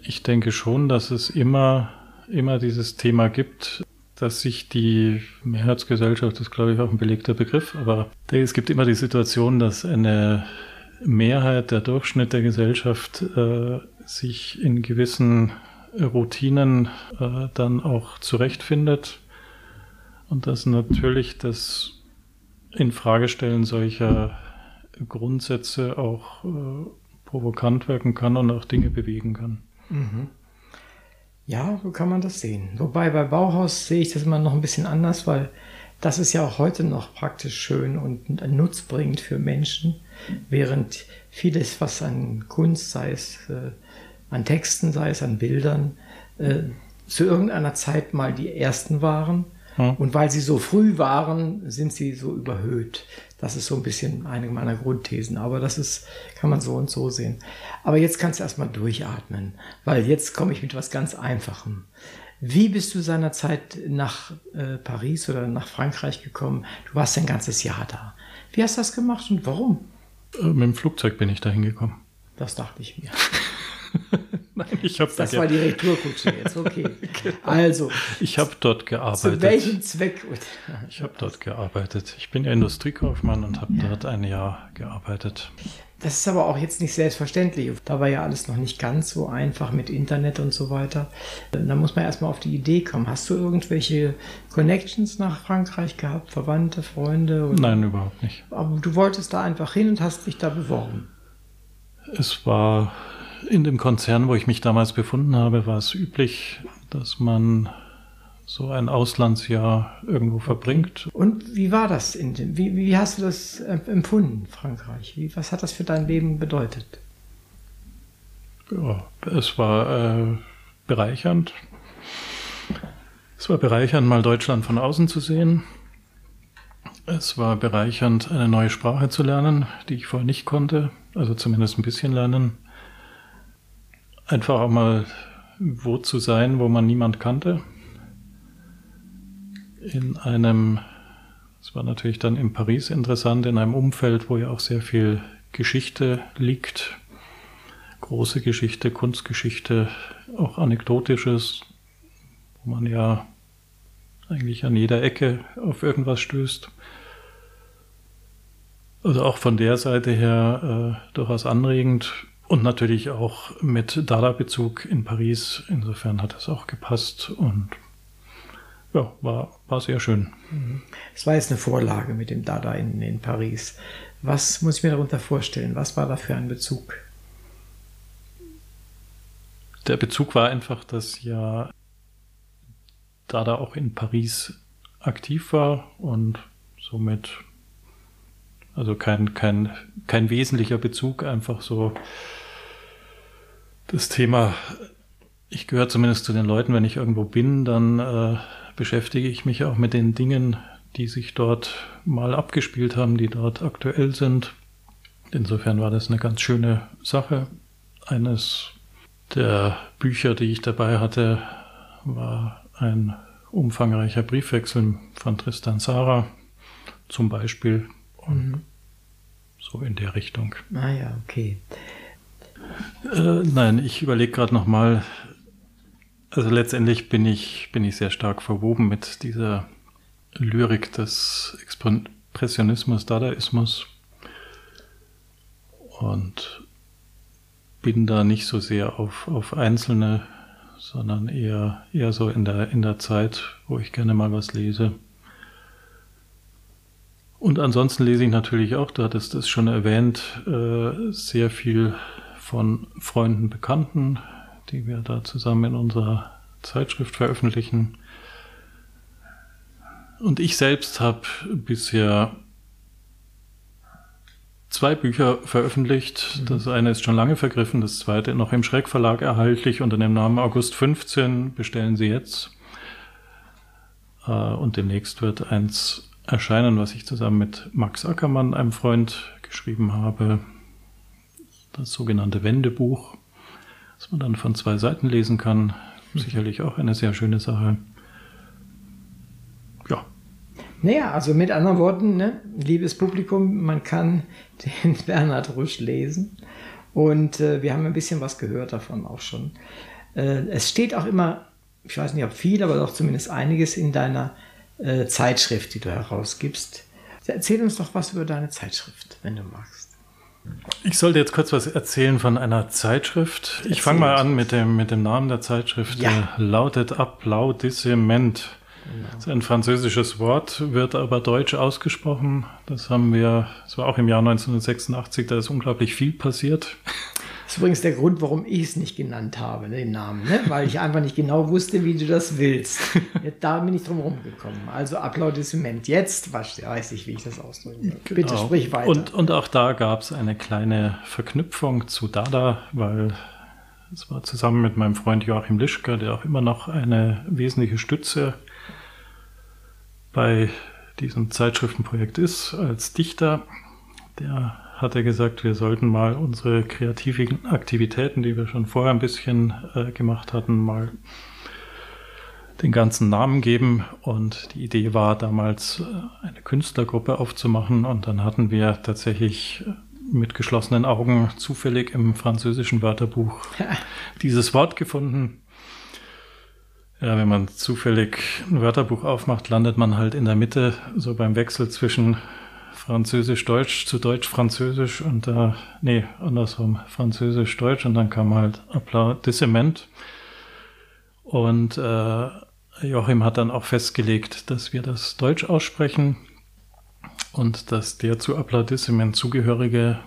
Ich denke schon, dass es immer, immer dieses Thema gibt, dass sich die Mehrheitsgesellschaft, das ist glaube ich auch ein belegter Begriff, aber es gibt immer die Situation, dass eine Mehrheit, der Durchschnitt der Gesellschaft äh, sich in gewissen Routinen äh, dann auch zurechtfindet und dass natürlich das Infragestellen solcher Grundsätze auch äh, provokant wirken kann und auch Dinge bewegen kann. Mhm. Ja, so kann man das sehen. Wobei bei Bauhaus sehe ich das immer noch ein bisschen anders, weil das ist ja auch heute noch praktisch schön und nutzbringend für Menschen, während vieles, was an Kunst, sei es äh, an Texten, sei es an Bildern, äh, zu irgendeiner Zeit mal die ersten waren. Hm. Und weil sie so früh waren, sind sie so überhöht. Das ist so ein bisschen eine meiner Grundthesen. Aber das ist, kann man so und so sehen. Aber jetzt kannst du erstmal durchatmen, weil jetzt komme ich mit was ganz Einfachem. Wie bist du seinerzeit nach äh, Paris oder nach Frankreich gekommen? Du warst ein ganzes Jahr da. Wie hast du das gemacht und warum? Äh, mit dem Flugzeug bin ich da hingekommen. Das dachte ich mir. Nein, ich habe Das da war die Retourkutsche jetzt, okay. genau. Also. Ich habe dort gearbeitet. Zu welchem Zweck? ich habe dort gearbeitet. Ich bin Industriekaufmann und habe ja. dort ein Jahr gearbeitet. Das ist aber auch jetzt nicht selbstverständlich. Da war ja alles noch nicht ganz so einfach mit Internet und so weiter. Da muss man erstmal auf die Idee kommen. Hast du irgendwelche Connections nach Frankreich gehabt? Verwandte, Freunde? Oder? Nein, überhaupt nicht. Aber du wolltest da einfach hin und hast dich da beworben. Es war in dem Konzern, wo ich mich damals befunden habe, war es üblich, dass man so ein Auslandsjahr irgendwo verbringt. Und wie war das? In dem, wie, wie hast du das empfunden, Frankreich? Wie, was hat das für dein Leben bedeutet? Ja, es war äh, bereichernd. Es war bereichernd, mal Deutschland von außen zu sehen. Es war bereichernd, eine neue Sprache zu lernen, die ich vorher nicht konnte, also zumindest ein bisschen lernen. Einfach auch mal wo zu sein, wo man niemand kannte in einem, es war natürlich dann in Paris interessant, in einem Umfeld, wo ja auch sehr viel Geschichte liegt. Große Geschichte, Kunstgeschichte, auch anekdotisches, wo man ja eigentlich an jeder Ecke auf irgendwas stößt. Also auch von der Seite her äh, durchaus anregend und natürlich auch mit Dada-Bezug in Paris. Insofern hat es auch gepasst und ja, war, war sehr schön. Es war jetzt eine Vorlage mit dem Dada in, in Paris. Was muss ich mir darunter vorstellen? Was war da für ein Bezug? Der Bezug war einfach, dass ja Dada auch in Paris aktiv war und somit Also kein, kein, kein wesentlicher Bezug, einfach so das Thema, ich gehöre zumindest zu den Leuten, wenn ich irgendwo bin, dann äh, beschäftige ich mich auch mit den Dingen, die sich dort mal abgespielt haben, die dort aktuell sind. Insofern war das eine ganz schöne Sache. Eines der Bücher, die ich dabei hatte, war ein umfangreicher Briefwechsel von Tristan Sarah zum Beispiel. Und mhm. so in der Richtung. Ah ja, okay. Äh, nein, ich überlege gerade nochmal. Also letztendlich bin ich, bin ich sehr stark verwoben mit dieser Lyrik des Expressionismus, Dadaismus und bin da nicht so sehr auf, auf einzelne, sondern eher, eher so in der, in der Zeit, wo ich gerne mal was lese. Und ansonsten lese ich natürlich auch, du hattest es schon erwähnt, äh, sehr viel von Freunden, Bekannten, die wir da zusammen in unserer Zeitschrift veröffentlichen. Und ich selbst habe bisher zwei Bücher veröffentlicht. Mhm. Das eine ist schon lange vergriffen, das zweite noch im Schreckverlag erhältlich unter dem Namen August 15. Bestellen Sie jetzt. Äh, und demnächst wird eins erscheinen, was ich zusammen mit Max Ackermann, einem Freund, geschrieben habe. Das sogenannte Wendebuch, das man dann von zwei Seiten lesen kann. Sicherlich auch eine sehr schöne Sache. Naja, also mit anderen Worten, ne, liebes Publikum, man kann den Bernhard Rusch lesen. Und äh, wir haben ein bisschen was gehört davon auch schon. Äh, es steht auch immer, ich weiß nicht, ob viel, aber doch zumindest einiges in deiner äh, Zeitschrift, die du herausgibst. Erzähl uns doch was über deine Zeitschrift, wenn du magst. Ich sollte jetzt kurz was erzählen von einer Zeitschrift. Ich fange mal an mit dem, mit dem Namen der Zeitschrift. Ja. lautet Applaudissement. Das ist ein französisches Wort, wird aber deutsch ausgesprochen. Das haben wir, das war auch im Jahr 1986, da ist unglaublich viel passiert. Das ist übrigens der Grund, warum ich es nicht genannt habe, den Namen, ne? weil ich einfach nicht genau wusste, wie du das willst. da bin ich drum rumgekommen. Also Applaudissement. Jetzt weiß ich, wie ich das ausdrücken will. Genau. Bitte sprich weiter. Und, und auch da gab es eine kleine Verknüpfung zu Dada, weil es war zusammen mit meinem Freund Joachim Lischka, der auch immer noch eine wesentliche Stütze bei diesem Zeitschriftenprojekt ist, als Dichter, der hat er gesagt, wir sollten mal unsere kreativen Aktivitäten, die wir schon vorher ein bisschen äh, gemacht hatten, mal den ganzen Namen geben. Und die Idee war damals, äh, eine Künstlergruppe aufzumachen. Und dann hatten wir tatsächlich äh, mit geschlossenen Augen zufällig im französischen Wörterbuch dieses Wort gefunden. Ja, wenn man zufällig ein Wörterbuch aufmacht, landet man halt in der Mitte, so beim Wechsel zwischen Französisch-Deutsch zu Deutsch-Französisch und da, äh, nee, andersrum, Französisch-Deutsch und dann kam halt Applaudissement. Und äh, Joachim hat dann auch festgelegt, dass wir das Deutsch aussprechen und dass der zu Applaudissement zugehörige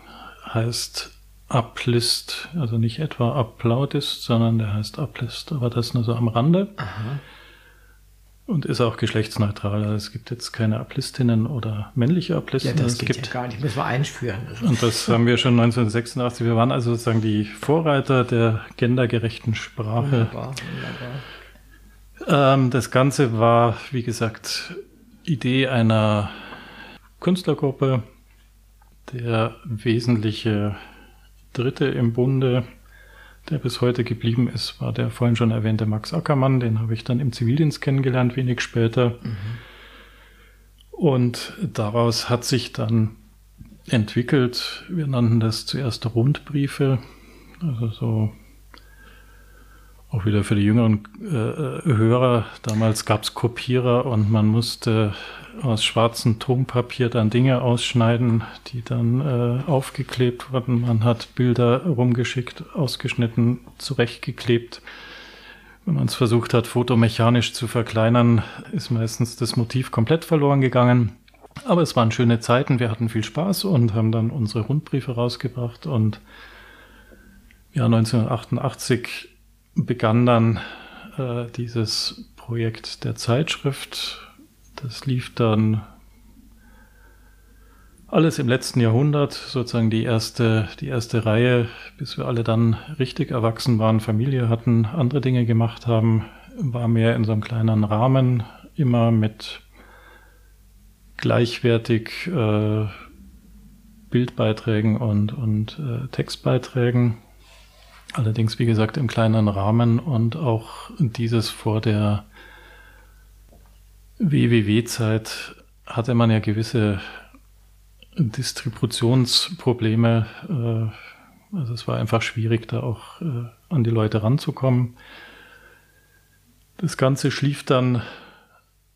heißt Uplist, also nicht etwa Applaudist, sondern der heißt Uplist, aber das nur so am Rande. Aha. Und ist auch geschlechtsneutral. Also es gibt jetzt keine Uplistinnen oder männliche Uplisten. Ja, das es gibt, ja gar nicht, müssen wir einführen. Und das haben wir schon 1986. Wir waren also sozusagen die Vorreiter der gendergerechten Sprache. Wunderbar, wunderbar. Ähm, das Ganze war, wie gesagt, Idee einer Künstlergruppe, der wesentliche Dritte im Bunde, der bis heute geblieben ist, war der vorhin schon erwähnte Max Ackermann. Den habe ich dann im Zivildienst kennengelernt, wenig später. Mhm. Und daraus hat sich dann entwickelt, wir nannten das zuerst Rundbriefe, also so auch wieder für die jüngeren äh, Hörer. Damals gab es Kopierer und man musste aus schwarzem Tonpapier dann Dinge ausschneiden, die dann äh, aufgeklebt wurden. Man hat Bilder rumgeschickt, ausgeschnitten, zurechtgeklebt. Wenn man es versucht hat, fotomechanisch zu verkleinern, ist meistens das Motiv komplett verloren gegangen. Aber es waren schöne Zeiten, wir hatten viel Spaß und haben dann unsere Rundbriefe rausgebracht. Und ja, 1988 begann dann äh, dieses Projekt der Zeitschrift das lief dann alles im letzten Jahrhundert, sozusagen die erste, die erste Reihe, bis wir alle dann richtig erwachsen waren, Familie hatten, andere Dinge gemacht haben, war mehr in so einem kleinen Rahmen, immer mit gleichwertig äh, Bildbeiträgen und, und äh, Textbeiträgen. Allerdings, wie gesagt, im kleinen Rahmen und auch dieses vor der WWW-Zeit hatte man ja gewisse Distributionsprobleme. Äh, also es war einfach schwierig, da auch äh, an die Leute ranzukommen. Das Ganze schlief dann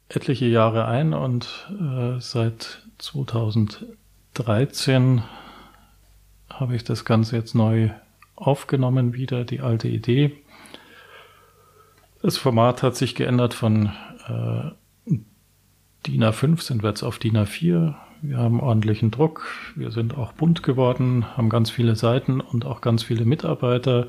etliche Jahre ein und äh, seit 2013 habe ich das Ganze jetzt neu aufgenommen, wieder die alte Idee. Das Format hat sich geändert von äh, DIN A5 sind wir jetzt auf DIN A4. Wir haben ordentlichen Druck. Wir sind auch bunt geworden, haben ganz viele Seiten und auch ganz viele Mitarbeiter.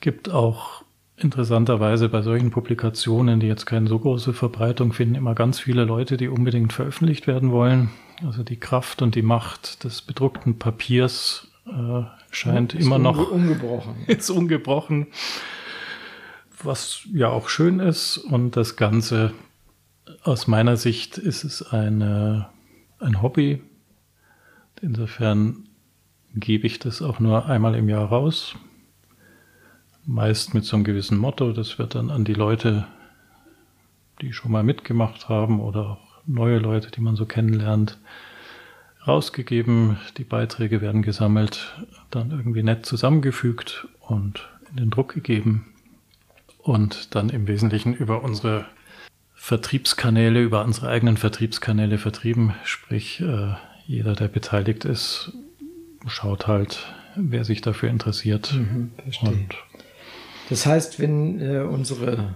Gibt auch interessanterweise bei solchen Publikationen, die jetzt keine so große Verbreitung finden, immer ganz viele Leute, die unbedingt veröffentlicht werden wollen. Also die Kraft und die Macht des bedruckten Papiers äh, scheint ja, immer noch ungebrochen. ist ungebrochen. Was ja auch schön ist und das Ganze aus meiner Sicht ist es eine ein Hobby. Insofern gebe ich das auch nur einmal im Jahr raus. Meist mit so einem gewissen Motto. Das wird dann an die Leute, die schon mal mitgemacht haben oder auch neue Leute, die man so kennenlernt, rausgegeben. Die Beiträge werden gesammelt, dann irgendwie nett zusammengefügt und in den Druck gegeben und dann im Wesentlichen über unsere Vertriebskanäle, über unsere eigenen Vertriebskanäle vertrieben. Sprich, äh, jeder, der beteiligt ist, schaut halt, wer sich dafür interessiert. Mhm, Und das heißt, wenn äh, unsere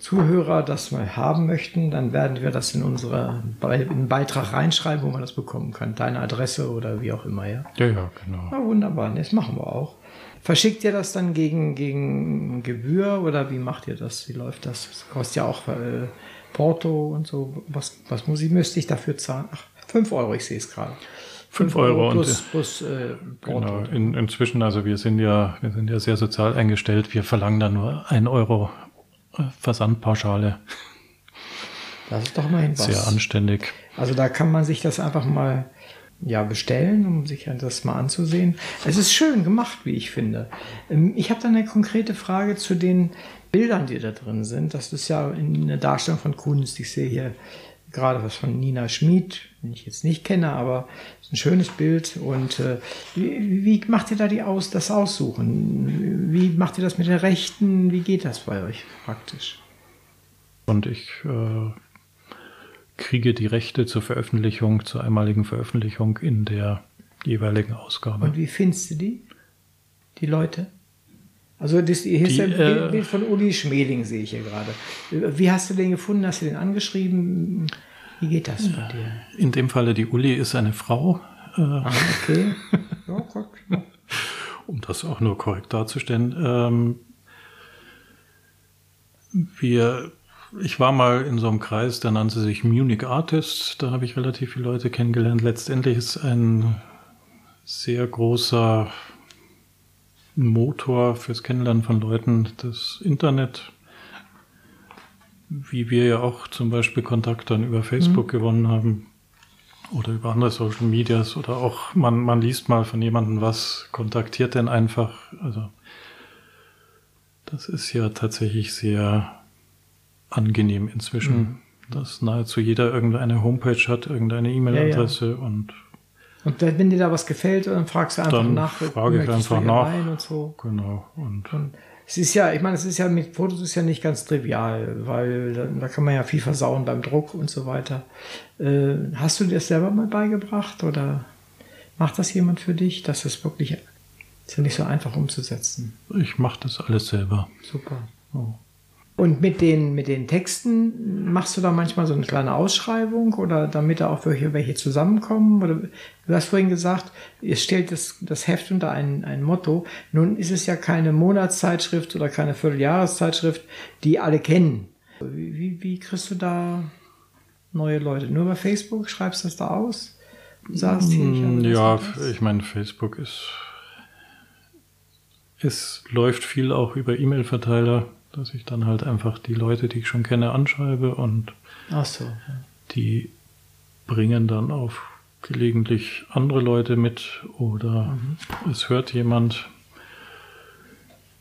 Zuhörer das mal haben möchten, dann werden wir das in unsere in Beitrag reinschreiben, wo man das bekommen kann. Deine Adresse oder wie auch immer, ja? Ja, ja, genau. Na, wunderbar, das machen wir auch. Verschickt ihr das dann gegen, gegen Gebühr oder wie macht ihr das? Wie läuft das? Das kostet ja auch äh, Porto und so. Was, was muss ich, müsste ich dafür zahlen? Ach, 5 Euro, ich sehe es gerade. 5 Euro plus, und, plus äh, Porto. Genau, in, inzwischen, also wir sind ja, wir sind ja sehr sozial eingestellt. Wir verlangen da nur 1 Euro Versandpauschale. Das ist doch mal was. Sehr anständig. Also da kann man sich das einfach mal ja, bestellen, um sich das mal anzusehen. Es ist schön gemacht, wie ich finde. Ähm, ich habe da eine konkrete Frage zu den Bildern, die da drin sind. Das ist ja eine Darstellung von Kunst. Ich sehe hier gerade was von Nina Schmid, den ich jetzt nicht kenne, aber ist ein schönes Bild. Und äh, wie, wie, macht ihr da die Aus, das Aussuchen? Wie macht ihr das mit den Rechten? Wie geht das bei euch praktisch? Und ich äh, kriege die Rechte zur Veröffentlichung, zur einmaligen Veröffentlichung in der jeweiligen Ausgabe. Und wie findest du die? Die Leute? Also das, hier ist ein äh, Bild von Uli Schmeling, sehe ich hier gerade. Wie hast du den gefunden? Hast du den angeschrieben? Wie geht das bei dir? In dem Falle, die Uli ist eine Frau. Äh, ah, okay. ja, ja. Um das auch nur korrekt darzustellen. Ähm, wir, ich war mal in so einem Kreis, der nannte sich Munich Artists. Da habe ich relativ viele Leute kennengelernt. Letztendlich ist ein sehr großer Motor fürs Kennenlernen von Leuten das Internet, wie wir ja auch zum Beispiel Kontakt dann über Facebook mhm. gewonnen haben oder über andere Social Medias oder auch man, man liest mal von jemandem was, kontaktiert denn einfach. Also das ist ja tatsächlich sehr angenehm inzwischen, mhm. dass nahezu jeder irgendeine Homepage hat, irgendeine E-Mail-Adresse ja, ja. und und wenn dir da was gefällt, dann fragst du einfach dann nach. Frage ich einfach nach. Und so. Genau. Und, und, es ist ja, ich meine, es ist ja mit Fotos ist ja nicht ganz trivial, weil da, da kann man ja viel versauen beim Druck und so weiter. Äh, hast du dir das selber mal beigebracht oder macht das jemand für dich? Das ist wirklich ist ja nicht so einfach umzusetzen. Ich mache das alles selber. Super. Oh. Und mit den, mit den Texten machst du da manchmal so eine kleine Ausschreibung oder damit da auch welche, welche zusammenkommen? Oder du hast vorhin gesagt, ihr stellt das, das Heft unter ein, ein Motto. Nun ist es ja keine Monatszeitschrift oder keine Vierteljahreszeitschrift, die alle kennen. Wie, wie kriegst du da neue Leute? Nur bei Facebook schreibst du das da aus? Du sagst hier, ich habe Ja, ich meine, Facebook ist. Es läuft viel auch über E-Mail-Verteiler, dass ich dann halt einfach die Leute, die ich schon kenne, anschreibe und so. ja. die bringen dann auf gelegentlich andere Leute mit oder es hört jemand.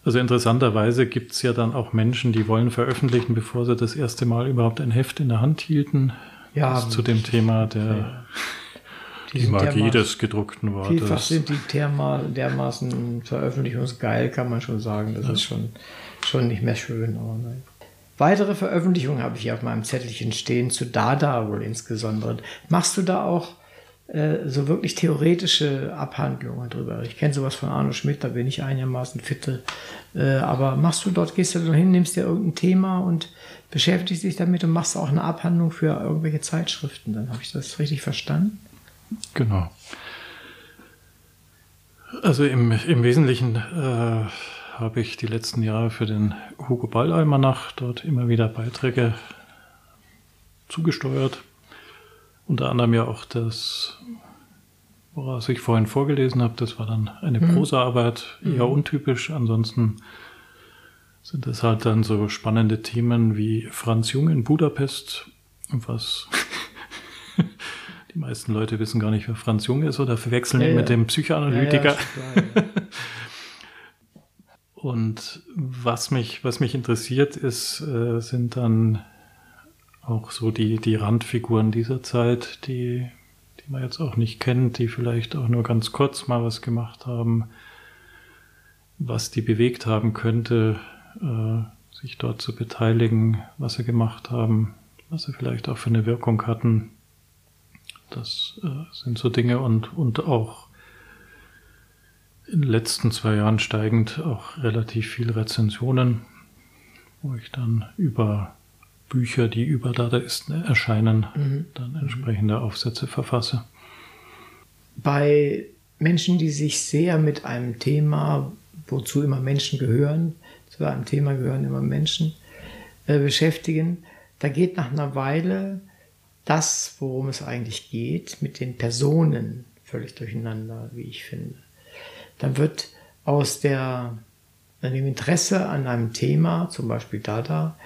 Also interessanterweise gibt es ja dann auch Menschen, die wollen veröffentlichen, bevor sie das erste Mal überhaupt ein Heft in der Hand hielten. Ja, das zu dem Thema der die, sind Magie des gedruckten Vielfach Wortes. sind die dermaßen veröffentlichungsgeil, kann man schon sagen. Das ist schon, schon nicht mehr schön. Aber nein. Weitere Veröffentlichungen habe ich hier auf meinem Zettelchen stehen, zu Dada wohl insbesondere. Machst du da auch äh, so wirklich theoretische Abhandlungen drüber? Ich kenne sowas von Arno Schmidt, da bin ich einigermaßen fitte. Äh, aber machst du dort, gehst du da hin, nimmst dir irgendein Thema und beschäftigst dich damit und machst auch eine Abhandlung für irgendwelche Zeitschriften? Dann habe ich das richtig verstanden. Genau. Also im, im Wesentlichen äh, habe ich die letzten Jahre für den Hugo Ball Almanach dort immer wieder Beiträge zugesteuert. Unter anderem ja auch das, woraus ich vorhin vorgelesen habe, das war dann eine Prosaarbeit, eher untypisch. Ansonsten sind es halt dann so spannende Themen wie Franz Jung in Budapest, was die meisten Leute wissen gar nicht, wer Franz Jung ist oder verwechseln ihn Ja, ja. mit dem Psychoanalytiker. Ja, ja, ist klar, ja. Und was mich, was mich interessiert, ist, äh, sind dann auch so die, die Randfiguren dieser Zeit, die, die man jetzt auch nicht kennt, die vielleicht auch nur ganz kurz mal was gemacht haben, was die bewegt haben könnte, äh, sich dort zu beteiligen, was sie gemacht haben, was sie vielleicht auch für eine Wirkung hatten. Das äh, sind so Dinge und, und auch in den letzten zwei Jahren steigend auch relativ viel Rezensionen, wo ich dann über Bücher, die über Dadaisten erscheinen, Mhm. dann entsprechende Aufsätze verfasse. bei Menschen, die sich sehr mit einem Thema, wozu immer Menschen gehören, zu einem Thema gehören immer Menschen, äh, beschäftigen, da geht nach einer Weile das, worum es eigentlich geht, mit den Personen völlig durcheinander, wie ich finde. Dann wird aus der, dem Interesse an einem Thema, zum Beispiel Dada,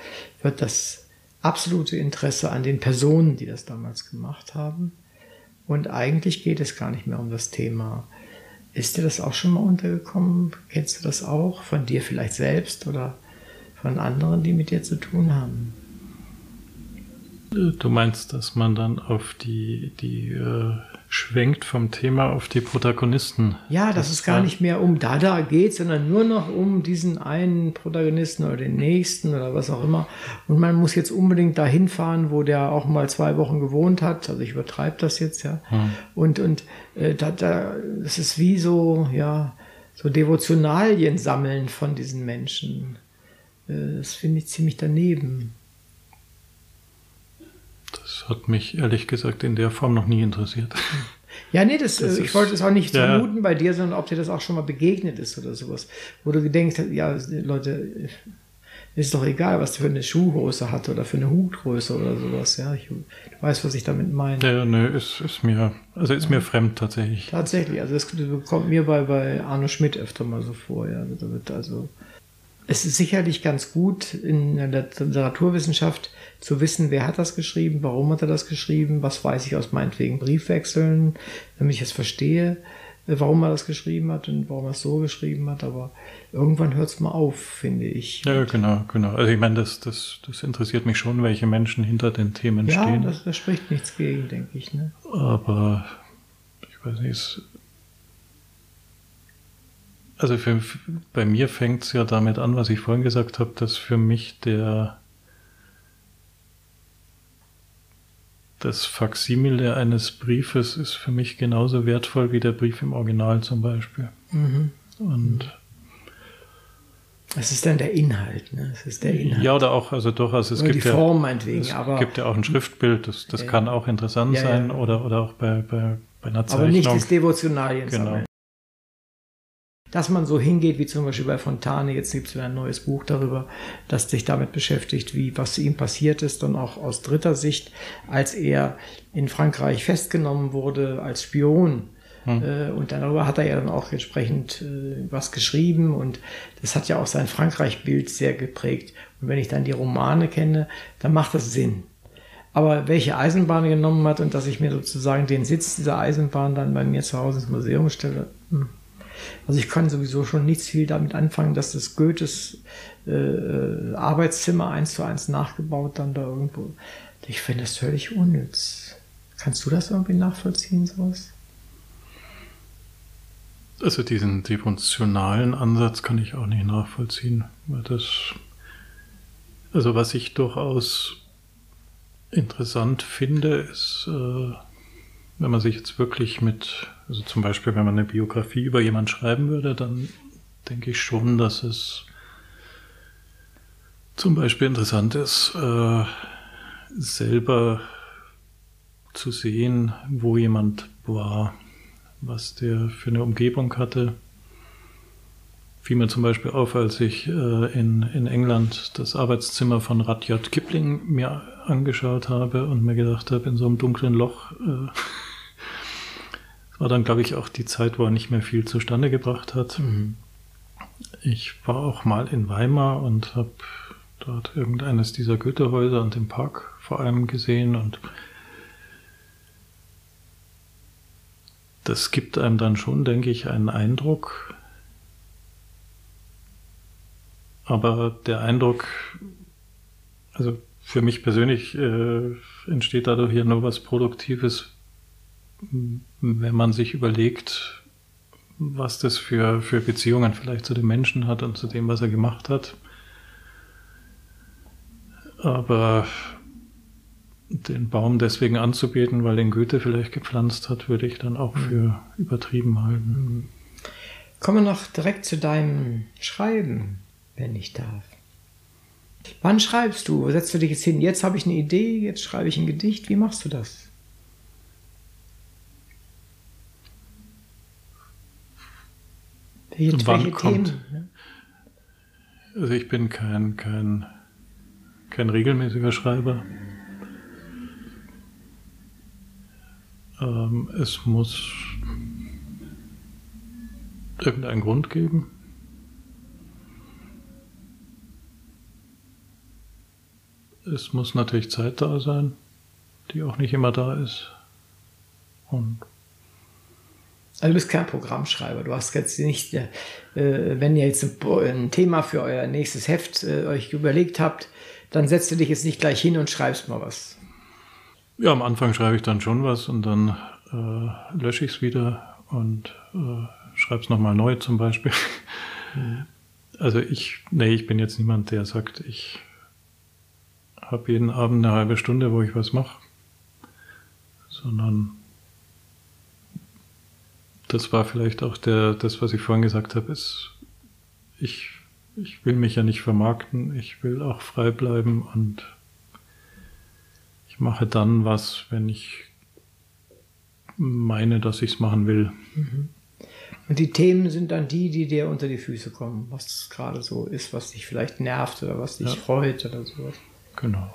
wird das absolute Interesse an den Personen, die das damals gemacht haben, und eigentlich geht es gar nicht mehr um das Thema. Ist dir das auch schon mal untergekommen? Kennst du das auch? Von dir vielleicht selbst oder von anderen, die mit dir zu tun haben? Du meinst, dass man dann auf die, die äh, schwenkt vom Thema auf die Protagonisten. Ja, dass es gar nicht mehr um Dada geht, sondern nur noch um diesen einen Protagonisten oder den nächsten oder was auch immer. Und man muss jetzt unbedingt dahin fahren, wo der auch mal zwei Wochen gewohnt hat. Also ich übertreibe das jetzt, ja. Und, und äh, da, da, das ist wie so, ja, so Devotionalien sammeln von diesen Menschen. Äh, das finde ich ziemlich daneben. Das hat mich ehrlich gesagt in der Form noch nie interessiert. Ja, nee, das, Das äh, ich ist- wollte es auch nicht ja. vermuten bei dir, sondern ob dir das auch schon mal begegnet ist oder sowas. Wo du gedenkst, ja, Leute, ist doch egal, was der für eine Schuhgröße hat oder für eine Hutgröße oder sowas. Ja, ich, du weißt, was ich damit meine. Ja, nö, ist, ist mir, also ist mir fremd tatsächlich. Tatsächlich, also das kommt mir bei, bei Arno Schmidt öfter mal so vor. Ja, da wird also es ist sicherlich ganz gut in der Literaturwissenschaft zu wissen, wer hat das geschrieben, warum hat er das geschrieben, was weiß ich aus meinetwegen Briefwechseln, damit ich es verstehe, äh, warum er das geschrieben hat und warum er es so geschrieben hat. Aber irgendwann hört es mal auf, finde ich. Ja, genau, genau. Also ich meine, das, das, das interessiert mich schon, welche Menschen hinter den Themen Ja, stehen. das, das spricht nichts gegen, denke ich. Ne? Aber ich weiß nicht, also für, bei mir fängt es ja damit an, was ich vorhin gesagt habe, dass für mich der das Faksimile eines Briefes ist für mich genauso wertvoll wie der Brief im Original zum Beispiel. Mhm. Und Es ist dann der Inhalt. Ne? Es ist der Inhalt. ja, oder auch, also durchaus, es Oder die gibt ja, Form meinetwegen. es aber, gibt ja auch ein Schriftbild, das, das Ja, kann auch interessant Ja, ja. sein oder, oder auch bei, bei, bei einer aber nicht Zeichnung. des Devotionalien Genau. Dass man so hingeht, wie zum Beispiel bei Fontane, jetzt gibt es wieder ein neues Buch darüber, das sich damit beschäftigt, wie was ihm passiert ist und auch aus dritter Sicht, als er in Frankreich festgenommen wurde als Spion. Hm. Äh, und darüber hat er ja dann auch entsprechend äh, was geschrieben und das hat ja auch sein Frankreich-Bild sehr geprägt. Und wenn ich dann die Romane kenne, dann macht das Sinn. Aber welche Eisenbahn er genommen hat und dass ich mir sozusagen den Sitz dieser Eisenbahn dann bei mir zu Hause ins Museum stelle. Hm. Also ich kann sowieso schon nichts viel damit anfangen, dass das Goethes äh, Arbeitszimmer eins zu eins nachgebaut dann da irgendwo. Ich finde das völlig unnütz. Kannst du das irgendwie nachvollziehen, sowas? Also diesen devotionalen Ansatz kann ich auch nicht nachvollziehen. Weil das, also was ich durchaus interessant finde, ist, äh, wenn man sich jetzt wirklich mit, also zum Beispiel, wenn man eine Biografie über jemanden schreiben würde, dann denke ich schon, dass es zum Beispiel interessant ist, äh, selber zu sehen, wo jemand war, was der für eine Umgebung hatte, fiel mir zum Beispiel auf, als ich äh, in, in England das Arbeitszimmer von Rudyard Kipling mir angeschaut habe und mir gedacht habe, in so einem dunklen Loch, äh, war dann, glaube ich, auch die Zeit, wo er nicht mehr viel zustande gebracht hat. Mhm. Ich war auch mal in Weimar und habe dort irgendeines dieser Goethehäuser und den Park vor allem gesehen und das gibt einem dann schon, denke ich, einen Eindruck, Aber der Eindruck, also für mich persönlich äh, entsteht dadurch hier nur was Produktives, wenn man sich überlegt, was das für, für Beziehungen vielleicht zu den Menschen hat und zu dem, was er gemacht hat. Aber den Baum deswegen anzubeten, weil den Goethe vielleicht gepflanzt hat, würde ich dann auch für übertrieben halten. Kommen wir noch direkt zu deinem Schreiben wenn ich darf. Wann schreibst du? Setzt du dich jetzt hin? Jetzt habe ich eine Idee, jetzt schreibe ich ein Gedicht. Wie machst du das? Welche, Wann kommt? Themen? Also ich bin kein, kein, kein regelmäßiger Schreiber. Ähm, es muss irgendeinen Grund geben. es muss natürlich Zeit da sein, die auch nicht immer da ist. Und also du bist kein Programmschreiber. Du hast jetzt nicht, äh, wenn ihr jetzt ein, Thema für euer nächstes Heft äh, euch überlegt habt, dann setzt du dich jetzt nicht gleich hin und schreibst mal was. Ja, am Anfang schreibe ich dann schon was und dann äh, lösche ich es wieder und äh, schreibe es nochmal neu zum Beispiel. Mhm. Also ich, nee, ich bin jetzt niemand, der sagt, ich habe jeden Abend eine halbe Stunde, wo ich was mache, sondern das war vielleicht auch der, das, was ich vorhin gesagt habe, ist, ich, ich will mich ja nicht vermarkten, ich will auch frei bleiben und ich mache dann was, wenn ich meine, dass ich es machen will. Mhm. Und die Themen sind dann die, die dir unter die Füße kommen, was gerade so ist, was dich vielleicht nervt oder was dich ja. freut oder sowas. Genau.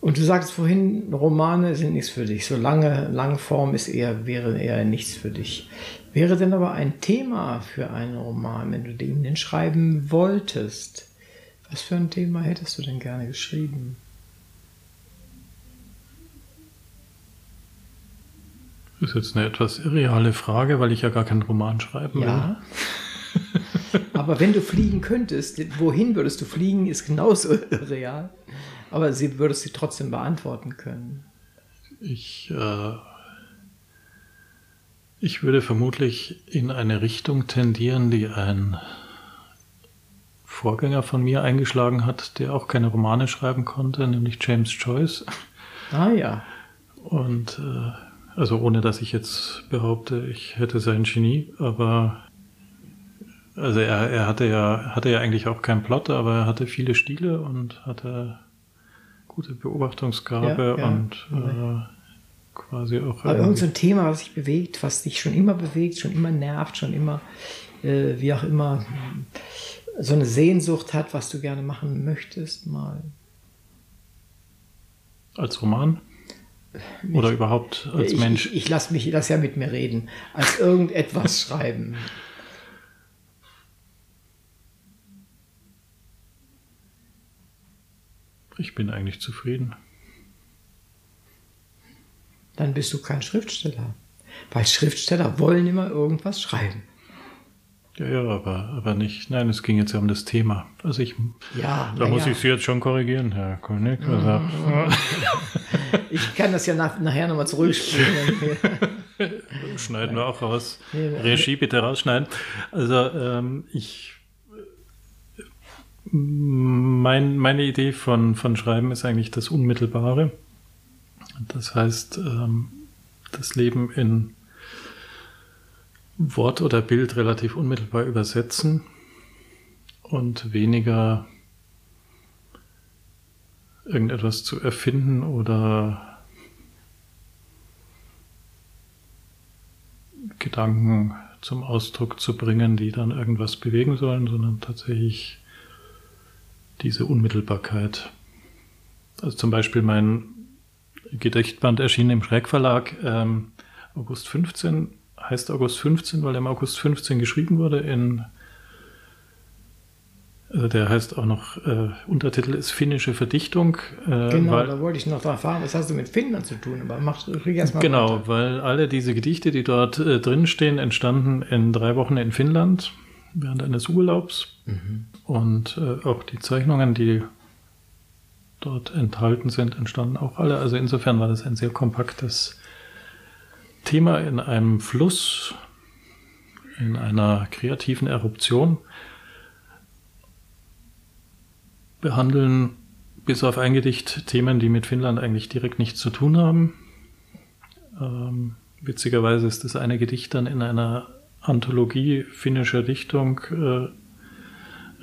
Und du sagst vorhin, Romane sind nichts für dich. So lange Langform ist eher, wäre eher nichts für dich. Wäre denn aber ein Thema für einen Roman, wenn du den denn schreiben wolltest? Was für ein Thema hättest du denn gerne geschrieben? Das ist jetzt eine etwas irreale Frage, weil ich ja gar keinen Roman schreiben ja. will. aber wenn du fliegen könntest, wohin würdest du fliegen, ist genauso irreal. Aber sie würdest sie trotzdem beantworten können. Ich, äh, ich würde vermutlich in eine Richtung tendieren, die ein Vorgänger von mir eingeschlagen hat, der auch keine Romane schreiben konnte, nämlich James Joyce. Ah ja. Und äh, also ohne dass ich jetzt behaupte, ich hätte sein Genie, aber also er, er hatte ja hatte ja eigentlich auch keinen Plot, aber er hatte viele Stile und hatte gute Beobachtungsgabe ja, ja. und äh, quasi auch. Aber irgend so ein Thema, was sich bewegt, was dich schon immer bewegt, schon immer nervt, schon immer äh, wie auch immer, so eine Sehnsucht hat, was du gerne machen möchtest, mal. Als Roman? Oder ich, überhaupt als ich, Mensch? Ich, ich lasse mich das ja mit mir reden. Als irgendetwas schreiben. Ich bin eigentlich zufrieden. Dann bist du kein Schriftsteller. Weil Schriftsteller wollen immer irgendwas schreiben. Ja, ja, aber, aber nicht. Nein, es ging jetzt ja um das Thema. Also ich, ja, da muss ja. ich Sie jetzt schon korrigieren, Herr König. Also, ich kann das ja nach, nachher nochmal zurückspielen. Schneiden wir auch raus. Regie bitte rausschneiden. Also ähm, ich mein, meine Idee von, von Schreiben ist eigentlich das Unmittelbare. Das heißt, ähm, das Leben in Wort oder Bild relativ unmittelbar übersetzen und weniger irgendetwas zu erfinden oder Gedanken zum Ausdruck zu bringen, die dann irgendwas bewegen sollen, sondern tatsächlich diese Unmittelbarkeit. Also zum Beispiel mein Gedichtband erschien im Schreckverlag ähm, August 15, heißt August 15, weil er im August 15 geschrieben wurde in also der heißt auch noch, äh, Untertitel ist finnische Verdichtung. Äh, genau, weil, da wollte ich noch erfahren, was hast du mit Finnland zu tun? Aber mach, krieg erst mal Genau, weiter. weil alle diese Gedichte, die dort äh, drin stehen, entstanden in drei Wochen in Finnland während eines Urlaubs. Mhm. Und äh, auch die Zeichnungen, die dort enthalten sind, entstanden auch alle. Also insofern war das ein sehr kompaktes Thema in einem Fluss, in einer kreativen Eruption. Behandeln bis auf ein Gedicht Themen, die mit Finnland eigentlich direkt nichts zu tun haben. Ähm, witzigerweise ist das eine Gedicht dann in einer Anthologie finnischer Dichtung äh,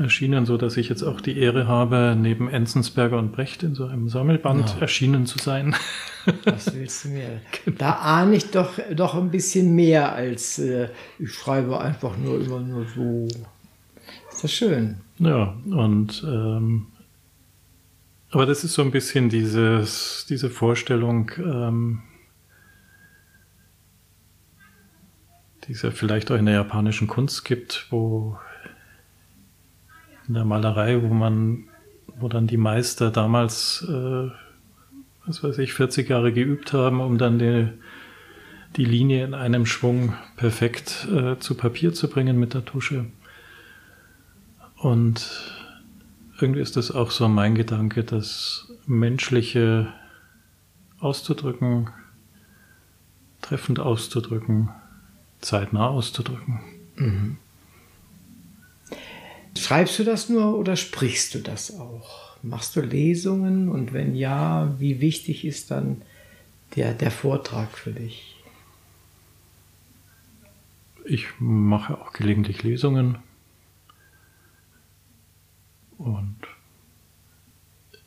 erschienen, so dass ich jetzt auch die Ehre habe, neben Enzensberger und Brecht in so einem Sammelband ja. erschienen zu sein. Was willst du mir? Genau. Da ahne ich doch, doch ein bisschen mehr als äh, ich schreibe einfach nur immer nur so. Ist das schön. Ja, und ähm, aber das ist so ein bisschen dieses, diese Vorstellung, ähm, die es ja vielleicht auch in der japanischen Kunst gibt, wo in der Malerei, wo man, wo dann die Meister damals, äh, was weiß ich, 40 Jahre geübt haben, um dann die, die Linie in einem Schwung perfekt äh, zu Papier zu bringen mit der Tusche. Und irgendwie ist das auch so mein Gedanke, das Menschliche auszudrücken, treffend auszudrücken, zeitnah auszudrücken. Mhm. Schreibst du das nur oder sprichst du das auch? Machst du Lesungen und wenn ja, wie wichtig ist dann der, der Vortrag für dich? Ich mache auch gelegentlich Lesungen und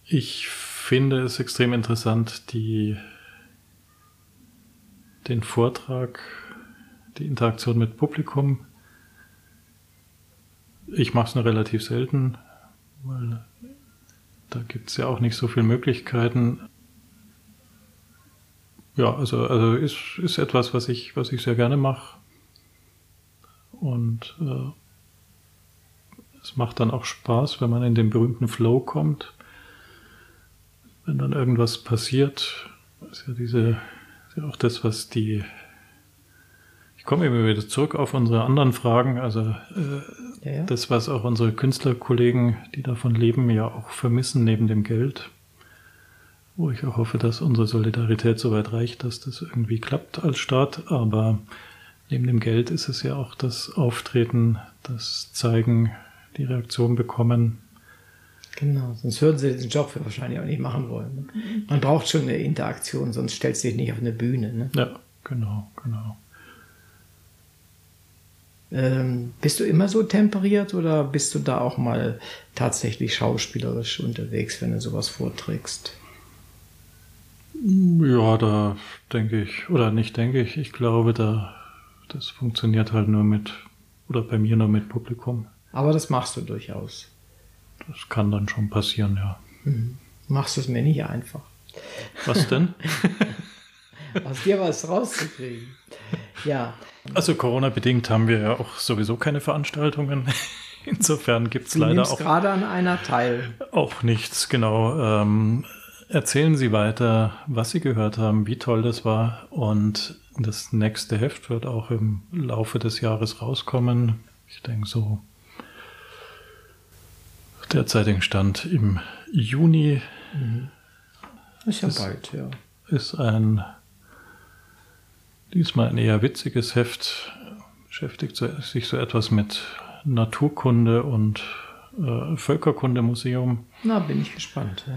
ich finde es extrem interessant, die, den Vortrag, die Interaktion mit Publikum. Ich mache es nur relativ selten, weil da gibt es ja auch nicht so viele Möglichkeiten. Ja, also, also ist, ist etwas, was ich, was ich sehr gerne mache. Und äh, es macht dann auch Spaß, wenn man in den berühmten Flow kommt. Wenn dann irgendwas passiert, ist ja diese, ist ja auch das, was die. Ich komme immer wieder zurück auf unsere anderen Fragen. Also äh, ja, ja. das, was auch unsere Künstlerkollegen, die davon leben, ja auch vermissen neben dem Geld. Wo ich auch hoffe, dass unsere Solidarität so weit reicht, dass das irgendwie klappt als Staat. Aber neben dem Geld ist es ja auch das Auftreten, das Zeigen, die Reaktion bekommen. Genau, sonst würden sie den Job wahrscheinlich auch nicht machen wollen. Man braucht schon eine Interaktion, sonst stellst du dich nicht auf eine Bühne. Ne? Ja, genau, genau. Ähm, bist du immer so temperiert oder bist du da auch mal tatsächlich schauspielerisch unterwegs, wenn du sowas vorträgst? Ja, da denke ich, oder nicht denke ich, ich glaube, da das funktioniert halt nur mit oder bei mir nur mit Publikum. Aber das machst du durchaus. Das kann dann schon passieren, ja. Mhm. Machst du es mir nicht einfach. Was denn? Aus dir was rauszukriegen. Ja. Also Corona-bedingt haben wir ja auch sowieso keine Veranstaltungen. Insofern gibt es leider auch gerade an einer teil. Auch nichts, genau. Ähm, erzählen Sie weiter, was Sie gehört haben, wie toll das war. Und das nächste Heft wird auch im Laufe des Jahres rauskommen. Ich denke so derzeitigen Stand im Juni. Mhm. Ist ja bald, ja. Ist ein diesmal ein eher witziges Heft, beschäftigt sich so etwas mit Naturkunde und äh, Völkerkundemuseum. Na, bin ich gespannt. Ja.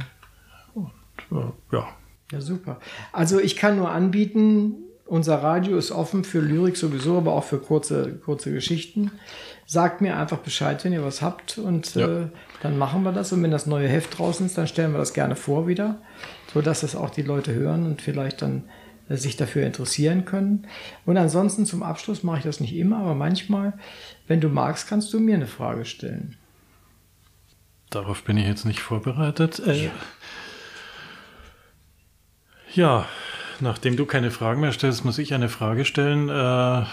Und äh, ja. Ja, super. Also ich kann nur anbieten, unser Radio ist offen für Lyrik sowieso, aber auch für kurze, kurze Geschichten. Sagt mir einfach Bescheid, wenn ihr was habt und ja. äh, dann machen wir das. Und wenn das neue Heft draußen ist, dann stellen wir das gerne vor wieder, sodass das auch die Leute hören und vielleicht dann sich dafür interessieren können. Und ansonsten zum Abschluss mache ich das nicht immer, aber manchmal, wenn du magst, kannst du mir eine Frage stellen. Darauf bin ich jetzt nicht vorbereitet. Äh, ja. ja. nachdem du keine Fragen mehr stellst, muss ich eine Frage stellen. Äh,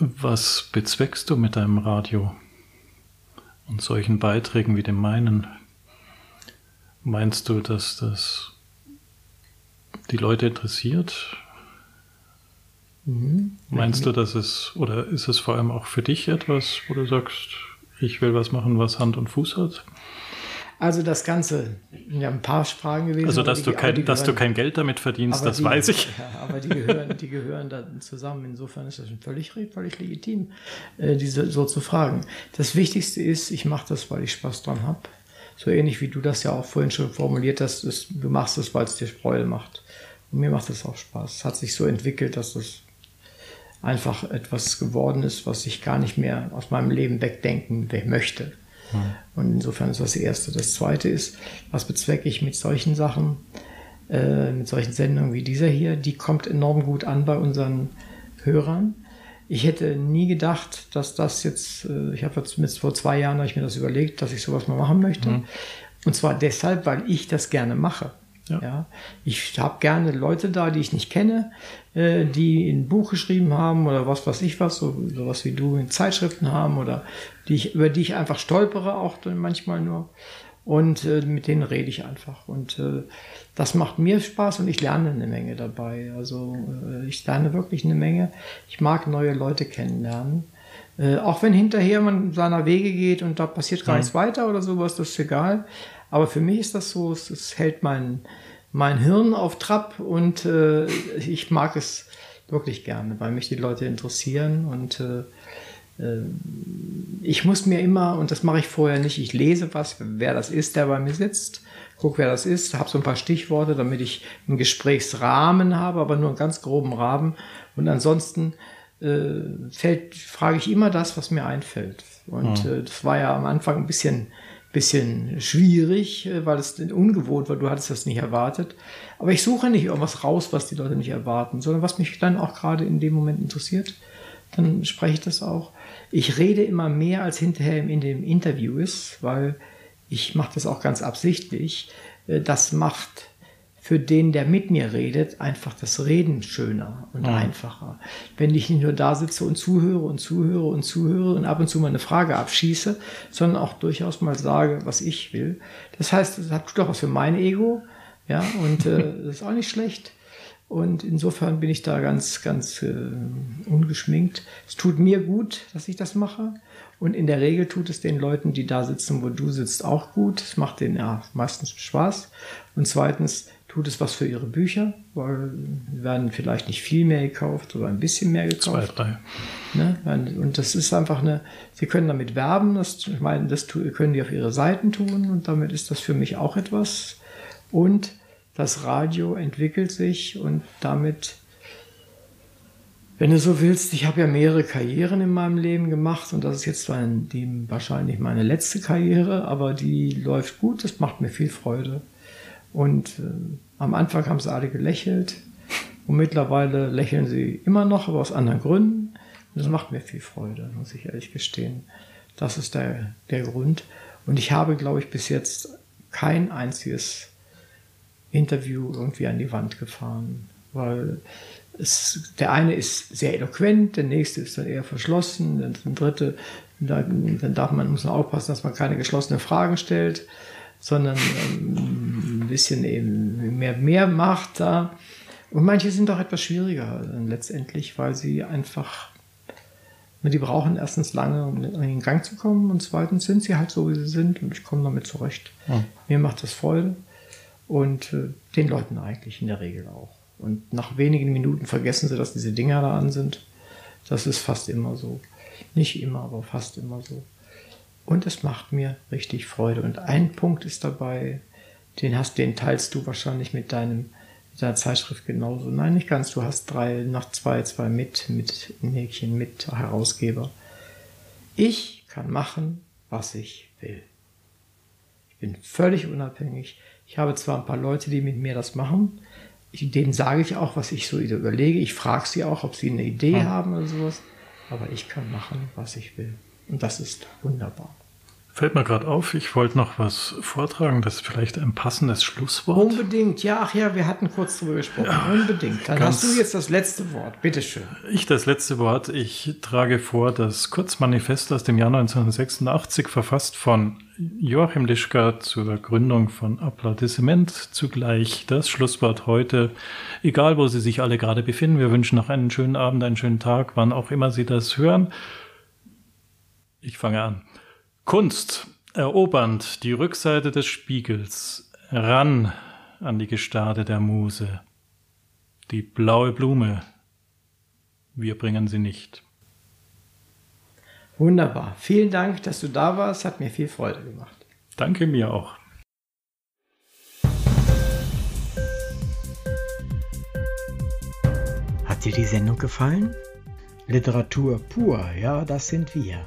was bezweckst du mit deinem Radio und solchen Beiträgen wie dem meinen? Meinst du, dass das die Leute interessiert? Mhm. Meinst du, dass es, oder ist es vor allem auch für dich etwas, wo du sagst, ich will was machen, was Hand und Fuß hat? Also das Ganze, ja, ein paar Fragen gewesen. Also, dass, die, du, kein, gehören, dass du kein Geld damit verdienst, das die, weiß ich. Ja, aber die gehören, die gehören dann zusammen. Insofern ist das völlig, völlig legitim, äh, diese so zu fragen. Das Wichtigste ist, ich mache das, weil ich Spaß dran habe. So ähnlich wie du das ja auch vorhin schon formuliert hast, ist, du machst es, weil es dir Freude macht. Und mir macht das auch Spaß. Es hat sich so entwickelt, dass das einfach etwas geworden ist, was ich gar nicht mehr aus meinem Leben wegdenken möchte. Mhm. Und insofern ist das, das Erste. Das Zweite ist, was bezwecke ich mit solchen Sachen, äh, mit solchen Sendungen wie dieser hier, die kommt enorm gut an bei unseren Hörern. Ich hätte nie gedacht, dass das jetzt, äh, ich habe zumindest vor zwei Jahren habe ich mir das überlegt, dass ich sowas mal machen möchte. Mhm. Und zwar deshalb, weil ich das gerne mache. Ja. ja. Ich habe gerne Leute da, die ich nicht kenne, äh, die ein Buch geschrieben haben oder was weiß ich was, so sowas wie du in Zeitschriften haben oder die ich, über die ich einfach stolpere, auch manchmal nur. Und äh, mit denen rede ich einfach. Und äh, das macht mir Spaß und ich lerne eine Menge dabei. Also äh, ich lerne wirklich eine Menge. Ich mag neue Leute kennenlernen. Äh, auch wenn hinterher man seiner Wege geht und da passiert gar ja. nichts weiter oder sowas, das ist egal. Aber für mich ist das so, es, es hält mein, mein Hirn auf Trab und äh, ich mag es wirklich gerne, weil mich die Leute interessieren und äh, äh, ich muss mir immer, und das mache ich vorher nicht, ich lese was, wer das ist, der bei mir sitzt, guck, wer das ist, habe so ein paar Stichworte, damit ich einen Gesprächsrahmen habe, aber nur einen ganz groben Rahmen. Und ansonsten äh, fällt, frage ich immer das, was mir einfällt. Und ja. äh, das war ja am Anfang ein bisschen bisschen schwierig, äh, weil es ungewohnt war. Du hattest das nicht erwartet. Aber ich suche nicht irgendwas raus, was die Leute nicht erwarten, sondern was mich dann auch gerade in dem Moment interessiert. Dann spreche ich das auch. Ich rede immer mehr, als hinterher in dem Interview ist, weil ich mache das auch ganz absichtlich. Äh, das macht für den, der mit mir redet, einfach das Reden schöner und ja. einfacher. Wenn ich nicht nur da sitze und zuhöre und zuhöre und zuhöre und ab und zu mal eine Frage abschieße, sondern auch durchaus mal sage, was ich will. Das heißt, das hat doch was für mein Ego, ja, und äh, das ist auch nicht schlecht. Und insofern bin ich da ganz, ganz äh, ungeschminkt. Es tut mir gut, dass ich das mache. Und in der Regel tut es den Leuten, die da sitzen, wo du sitzt, auch gut. Es macht denen ja meistens Spaß. Und zweitens tut es was für ihre Bücher, weil werden vielleicht nicht viel mehr gekauft oder ein bisschen mehr gekauft. Zwei, drei. Ne? Und das ist einfach eine, sie können damit werben, das, ich meine, das können die auf ihre Seiten tun und damit ist das für mich auch etwas. Und das Radio entwickelt sich und damit, wenn du so willst, ich habe ja mehrere Karrieren in meinem Leben gemacht und das ist jetzt zwar die, wahrscheinlich meine letzte Karriere, aber die läuft gut, das macht mir viel Freude. Und äh, am Anfang haben sie alle gelächelt Und mittlerweile lächeln sie immer noch, aber aus anderen Gründen. Und das macht mir viel Freude, muss ich ehrlich gestehen. Das ist der, der Grund. Und ich habe, glaube ich, bis jetzt kein einziges Interview irgendwie an die Wand gefahren, weil es, der eine ist sehr eloquent, der nächste ist dann eher verschlossen, der dritte, da, dann darf man, muss man aufpassen, dass man keine geschlossenen Fragen stellt, sondern ähm, ein bisschen eben mehr, mehr macht da. Und manche sind doch etwas schwieriger letztendlich, weil sie einfach, die brauchen erstens lange, um in den Gang zu kommen und zweitens sind sie halt so, wie sie sind und ich komme damit zurecht. Ja. Mir macht das Freude und äh, den Leuten eigentlich in der Regel auch. Und nach wenigen Minuten vergessen sie, dass diese Dinger da an sind. Das ist fast immer so. Nicht immer, aber fast immer so. Und es macht mir richtig Freude. Und ein Punkt ist dabei, den hast, den teilst du wahrscheinlich mit deinem, mit deiner Zeitschrift genauso. Nein, nicht ganz. Du hast drei, noch zwei, zwei mit, mit Mädchen, mit Herausgeber. Ich kann machen, was ich will. Ich bin völlig unabhängig. Ich habe zwar ein paar Leute, die mit mir das machen, ich, denen sage ich auch, was ich so überlege. Ich frage sie auch, ob sie eine Idee hm. haben oder sowas. Aber ich kann machen, was ich will. Und das ist wunderbar. Fällt mir gerade auf, ich wollte noch was vortragen, das ist vielleicht ein passendes Schlusswort. Unbedingt, ja, ach ja, wir hatten kurz drüber gesprochen. Ja, Unbedingt. Dann hast du jetzt das letzte Wort, bitteschön. Ich das letzte Wort. Ich trage vor das Kurzmanifest aus dem Jahr 1986, verfasst von Joachim Lischka zur Gründung von Applaudissement. Zugleich das Schlusswort heute. Egal, wo Sie sich alle gerade befinden, wir wünschen noch einen schönen Abend, einen schönen Tag, wann auch immer Sie das hören. Ich fange an. Kunst, erobernd die Rückseite des Spiegels, ran an die Gestade der Muse. Die blaue Blume, wir bringen sie nicht. Wunderbar. Vielen Dank, dass du da warst. Hat mir viel Freude gemacht. Danke mir auch. Hat dir die Sendung gefallen? Literatur pur, ja, das sind wir